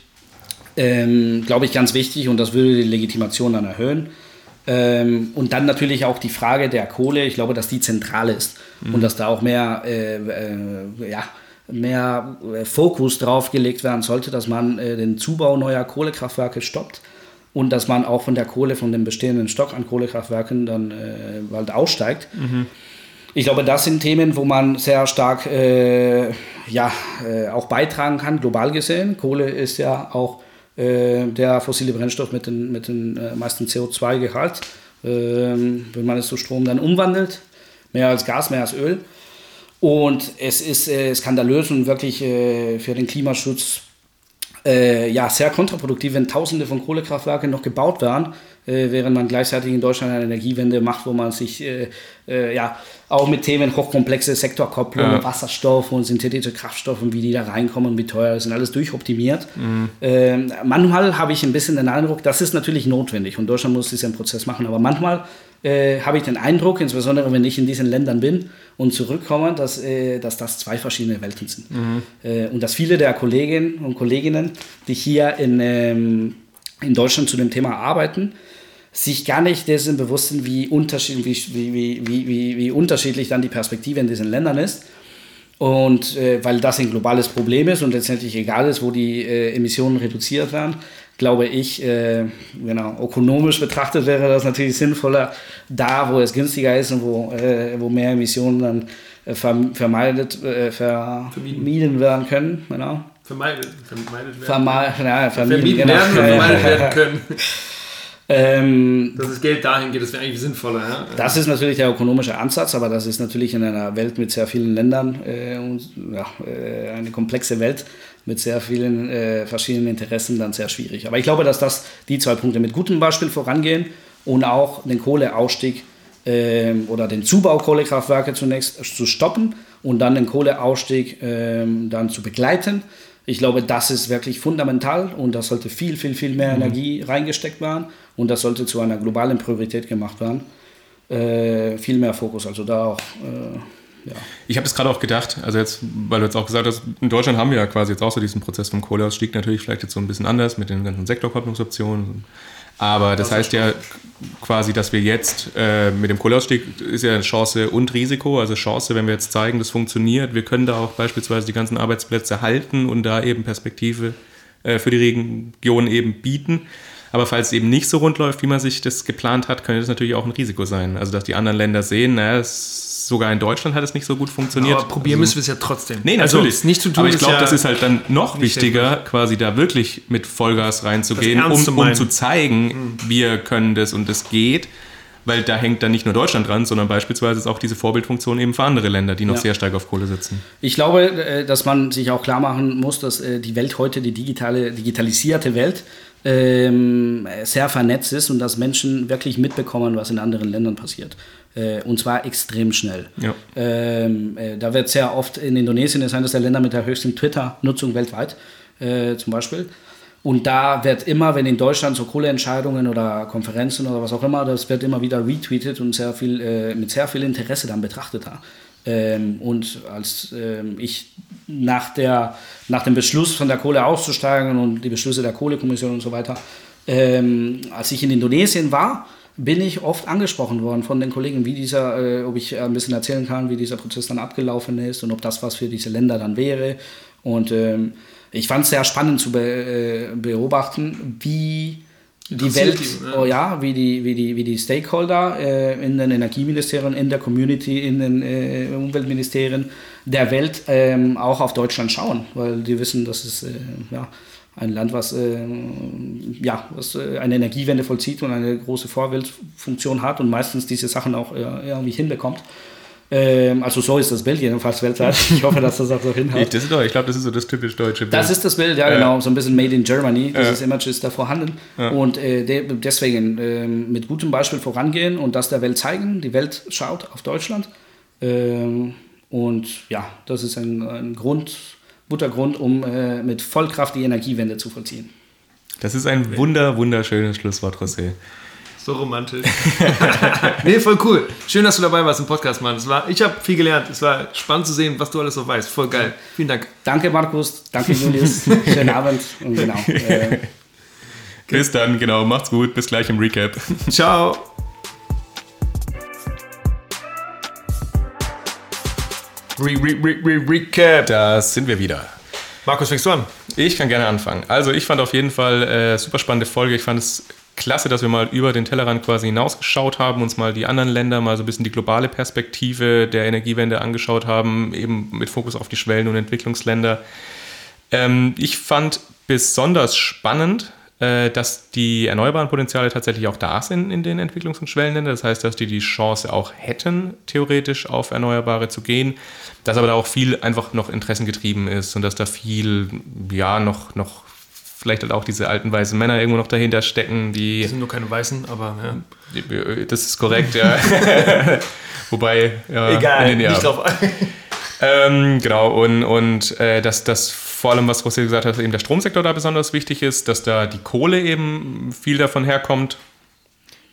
ähm, glaube ich, ganz wichtig und das würde die Legitimation dann erhöhen. Ähm, und dann natürlich auch die Frage der Kohle, ich glaube, dass die zentral ist mhm. und dass da auch mehr, äh, äh, ja, mehr äh, Fokus drauf gelegt werden sollte, dass man äh, den Zubau neuer Kohlekraftwerke stoppt und dass man auch von der Kohle, von dem bestehenden Stock an Kohlekraftwerken dann äh, bald aussteigt. Mhm. Ich glaube, das sind Themen, wo man sehr stark äh, ja, äh, auch beitragen kann, global gesehen. Kohle ist ja auch äh, der fossile Brennstoff mit dem mit den äh, meisten CO2-Gehalt. Ähm, wenn man es zu Strom dann umwandelt, mehr als Gas, mehr als Öl. Und es ist äh, skandalös und wirklich äh, für den Klimaschutz äh, ja, sehr kontraproduktiv, wenn Tausende von Kohlekraftwerken noch gebaut werden, äh, während man gleichzeitig in Deutschland eine Energiewende macht, wo man sich äh, äh, ja auch mit Themen hochkomplexe Sektorkopplung, ja. Wasserstoff und synthetische Kraftstoffe und wie die da reinkommen, wie teuer das sind, alles durchoptimiert. Mhm. Ähm, manchmal habe ich ein bisschen den Eindruck, das ist natürlich notwendig und Deutschland muss diesen Prozess machen, aber manchmal äh, habe ich den Eindruck, insbesondere wenn ich in diesen Ländern bin und zurückkomme, dass, äh, dass das zwei verschiedene Welten sind. Mhm. Äh, und dass viele der Kolleginnen und Kolleginnen, die hier in, ähm, in Deutschland zu dem Thema arbeiten, sich gar nicht dessen bewusst sind, wie, unterschiedlich, wie, wie, wie, wie, wie unterschiedlich dann die Perspektive in diesen Ländern ist. Und äh, weil das ein globales Problem ist und letztendlich egal ist, wo die äh, Emissionen reduziert werden, glaube ich, äh, genau, ökonomisch betrachtet wäre das natürlich sinnvoller, da wo es günstiger ist und wo, äh, wo mehr Emissionen dann äh, vermeidet, äh, vermieden werden können. Genau.
Vermeidet, vermeidet werden.
Verma ja, vermieden,
vermieden
genau.
werden vermeidet werden können.
Ähm,
Dass das Geld dahin geht, das wäre eigentlich sinnvoller. Ja?
Das ist natürlich der ökonomische Ansatz, aber das ist natürlich in einer Welt mit sehr vielen Ländern äh, und ja, äh, eine komplexe Welt mit sehr vielen äh, verschiedenen Interessen dann sehr schwierig. Aber ich glaube, dass das die zwei Punkte mit gutem Beispiel vorangehen und auch den Kohleausstieg ähm, oder den Zubau Kohlekraftwerke zunächst zu stoppen und dann den Kohleausstieg ähm, dann zu begleiten ich glaube, das ist wirklich fundamental und da sollte viel, viel, viel mehr mhm. Energie reingesteckt werden und das sollte zu einer globalen Priorität gemacht werden. Äh, viel mehr Fokus, also da auch. Äh, ja.
Ich habe es gerade auch gedacht, also jetzt, weil du jetzt auch gesagt hast, in Deutschland haben wir ja quasi jetzt auch so diesen Prozess vom Kohleausstieg natürlich vielleicht jetzt so ein bisschen anders mit den ganzen Sektorkopplungsoptionen aber das, das heißt ja quasi, dass wir jetzt äh, mit dem Kohleausstieg ist ja eine Chance und Risiko. Also Chance, wenn wir jetzt zeigen, das funktioniert. Wir können da auch beispielsweise die ganzen Arbeitsplätze halten und da eben Perspektive äh, für die Region eben bieten. Aber falls es eben nicht so rund läuft, wie man sich das geplant hat, könnte das natürlich auch ein Risiko sein. Also dass die anderen Länder sehen, naja, es sogar in Deutschland hat es nicht so gut funktioniert.
Aber probieren also, müssen wir es ja trotzdem.
Nee, also, natürlich. Also, nicht zu tun Aber ich glaube, ja das ist halt dann noch wichtiger, quasi da wirklich mit Vollgas reinzugehen, um, zu um zu zeigen, mhm. wir können das und das geht. Weil da hängt dann nicht nur Deutschland dran, sondern beispielsweise ist auch diese Vorbildfunktion eben für andere Länder, die noch ja. sehr stark auf Kohle sitzen.
Ich glaube, äh, dass man sich auch klar machen muss, dass äh, die Welt heute, die digitale, digitalisierte Welt, ähm, sehr vernetzt ist und dass Menschen wirklich mitbekommen, was in anderen Ländern passiert. Äh, und zwar extrem schnell. Ja. Ähm, äh, da wird sehr oft in Indonesien ist eines der Länder mit der höchsten Twitter-Nutzung weltweit, äh, zum Beispiel. Und da wird immer, wenn in Deutschland so Kohleentscheidungen oder Konferenzen oder was auch immer, das wird immer wieder retweetet und sehr viel, äh, mit sehr viel Interesse dann betrachtet. Ähm, und als ähm, ich nach, der, nach dem Beschluss von der Kohle auszusteigen und die Beschlüsse der Kohlekommission und so weiter, ähm, als ich in Indonesien war, bin ich oft angesprochen worden von den Kollegen, wie dieser, äh, ob ich ein bisschen erzählen kann, wie dieser Prozess dann abgelaufen ist und ob das was für diese Länder dann wäre. Und ähm, ich fand es sehr spannend zu be äh, beobachten, wie die Welt, die, ja. Oh ja, wie die, wie die, wie die Stakeholder äh, in den Energieministerien, in der Community, in den äh, Umweltministerien der Welt ähm, auch auf Deutschland schauen, weil die wissen, dass es äh, ja, ein Land, was, äh, ja, was äh, eine Energiewende vollzieht und eine große Vorbildfunktion hat und meistens diese Sachen auch äh, irgendwie hinbekommt. Ähm, also so ist das Bild jedenfalls weltweit. Ich hoffe, dass das auch so hinhaut.
Ich, das ist doch, ich glaube, das ist so das typisch deutsche
Bild. Das ist das Bild, ja, genau. So ein bisschen Made in Germany. Dieses. Image ist da vorhanden. Und äh, de deswegen äh, mit gutem Beispiel vorangehen und das der Welt zeigen. Die Welt schaut auf Deutschland. Ähm, und ja, das ist ein, ein Grund, guter Grund, um äh, mit Vollkraft die Energiewende zu vollziehen.
Das ist ein wunder, wunderschönes Schlusswort, José.
So romantisch. nee, voll cool. Schön, dass du dabei warst im Podcast, Mann. Es war, ich habe viel gelernt. Es war spannend zu sehen, was du alles so weißt. Voll geil. Vielen Dank.
Danke, Markus. Danke, Julius. Schönen Abend. Und genau. Äh,
Bis dann, genau. Macht's gut. Bis gleich im Recap.
Ciao. Re, re, re, re, Recap.
Da sind wir wieder.
Markus, fängst du an?
Ich kann gerne anfangen. Also, ich fand auf jeden Fall äh, super spannende Folge. Ich fand es klasse, dass wir mal über den Tellerrand quasi hinausgeschaut haben, uns mal die anderen Länder, mal so ein bisschen die globale Perspektive der Energiewende angeschaut haben, eben mit Fokus auf die Schwellen- und Entwicklungsländer. Ähm, ich fand besonders spannend, dass die erneuerbaren Potenziale tatsächlich auch da sind in den Entwicklungs- und Schwellenländern. Das heißt, dass die die Chance auch hätten, theoretisch auf Erneuerbare zu gehen. Dass aber da auch viel einfach noch interessengetrieben ist und dass da viel, ja, noch, noch vielleicht halt auch diese alten weißen Männer irgendwo noch dahinter stecken, die.
Das sind nur keine Weißen, aber ja.
Das ist korrekt, ja. Wobei, ja.
Egal,
den, ja.
nicht drauf.
Ähm, genau, und, und äh, dass das vor allem, was José gesagt hat, eben der Stromsektor da besonders wichtig ist, dass da die Kohle eben viel davon herkommt.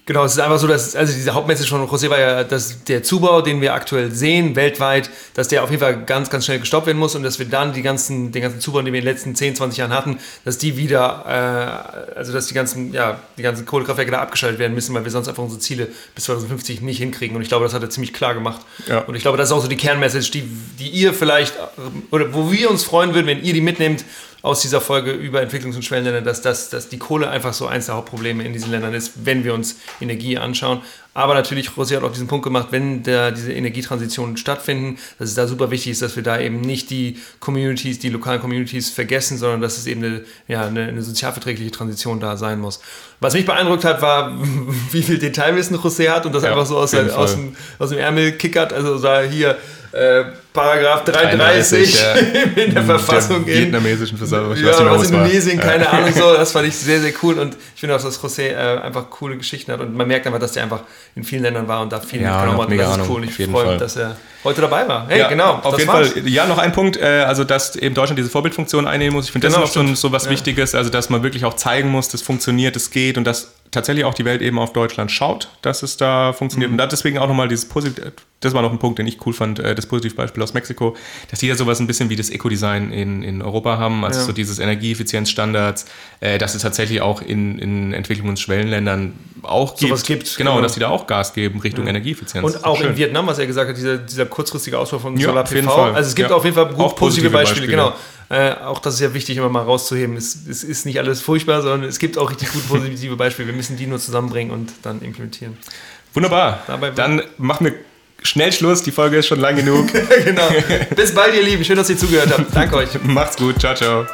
Genau, es ist einfach so, dass, also diese Hauptmessage von José war ja, dass der Zubau, den wir aktuell sehen, weltweit, dass der auf jeden Fall ganz, ganz schnell gestoppt werden muss und dass wir dann die ganzen, den ganzen Zubau, den wir in den letzten 10, 20 Jahren hatten, dass die wieder, äh, also dass die ganzen, ja, die ganzen Kohlekraftwerke da abgeschaltet werden müssen, weil wir sonst einfach unsere Ziele bis 2050 nicht hinkriegen. Und ich glaube, das hat er ziemlich klar gemacht.
Ja.
Und ich glaube, das ist auch so die Kernmessage, die, die ihr vielleicht, oder wo wir uns freuen würden, wenn ihr die mitnehmt, aus dieser Folge über Entwicklungs- und Schwellenländer, dass, dass, dass die Kohle einfach so eins der Hauptprobleme in diesen Ländern ist, wenn wir uns Energie anschauen. Aber natürlich, Rosé hat auch diesen Punkt gemacht, wenn der, diese Energietransitionen stattfinden, dass es da super wichtig ist, dass wir da eben nicht die Communities, die lokalen Communities vergessen, sondern dass es eben eine, ja, eine, eine sozialverträgliche Transition da sein muss. Was mich beeindruckt hat, war, wie viel Detailwissen José hat und das
Ja,
einfach so aus, aus, dem, aus dem Ärmel kickert. Also da hier äh, Paragraph 33,
33, ja.
in der Verfassung
der
in
vietnamesischen Versammlung. Ich
ja,
weiß nicht mehr,
was
es war.
Indonesien, keine. Ahnung so. Das fand ich sehr, sehr cool und ich finde auch, dass José äh, einfach coole Geschichten hat und man merkt einfach, dass der einfach in vielen Ländern war und da viel
Ja,
mitgenommen
und
hat.
mega
das ist
Ahnung,
cool und ich freue mich, dass er heute dabei war. Hey,
Ja,
genau.
Auf
das
jeden
war's.
Fall. Ja, noch ein Punkt, äh, also dass eben Deutschland diese Vorbildfunktion einnehmen muss. Ich finde, das
Genau,
ist auch schon so was. Wichtiges, also dass man wirklich auch zeigen muss, das funktioniert, das geht und dass tatsächlich auch die Welt eben auf Deutschland schaut, dass es da funktioniert.
Mhm.
Und da deswegen auch nochmal dieses Positiv, das war noch ein Punkt, den ich cool fand, äh, das Positivbeispiel aus Mexiko, dass die da sowas ein bisschen wie das Eco-Design in, in Europa haben, also
Ja.
so dieses Energieeffizienzstandards, äh, dass es tatsächlich auch in, in Entwicklungs- und Schwellenländern auch gibt.
Sowas gibt,
Genau,
genau.
dass die da auch Gas geben Richtung Energieeffizienz.
Und auch
Schön.
in Vietnam, was er gesagt hat, dieser, dieser kurzfristige Ausbau von
Ja,
Solar PV. Also es gibt
Ja.
auf jeden Fall positive
positive
Beispiele.
Beispiele.
Genau. Äh, auch das ist ja wichtig, immer mal rauszuheben. Es, es ist nicht alles furchtbar, sondern es gibt auch richtig gut positive Beispiele. Wir müssen die nur zusammenbringen und dann implementieren.
Wunderbar.
Dabei-
Dann machen wir schnell Schluss. Die Folge ist schon lang genug.
genau. Bis bald, ihr Lieben. Schön, dass ihr zugehört habt. Danke euch.
Macht's gut. Ciao, ciao.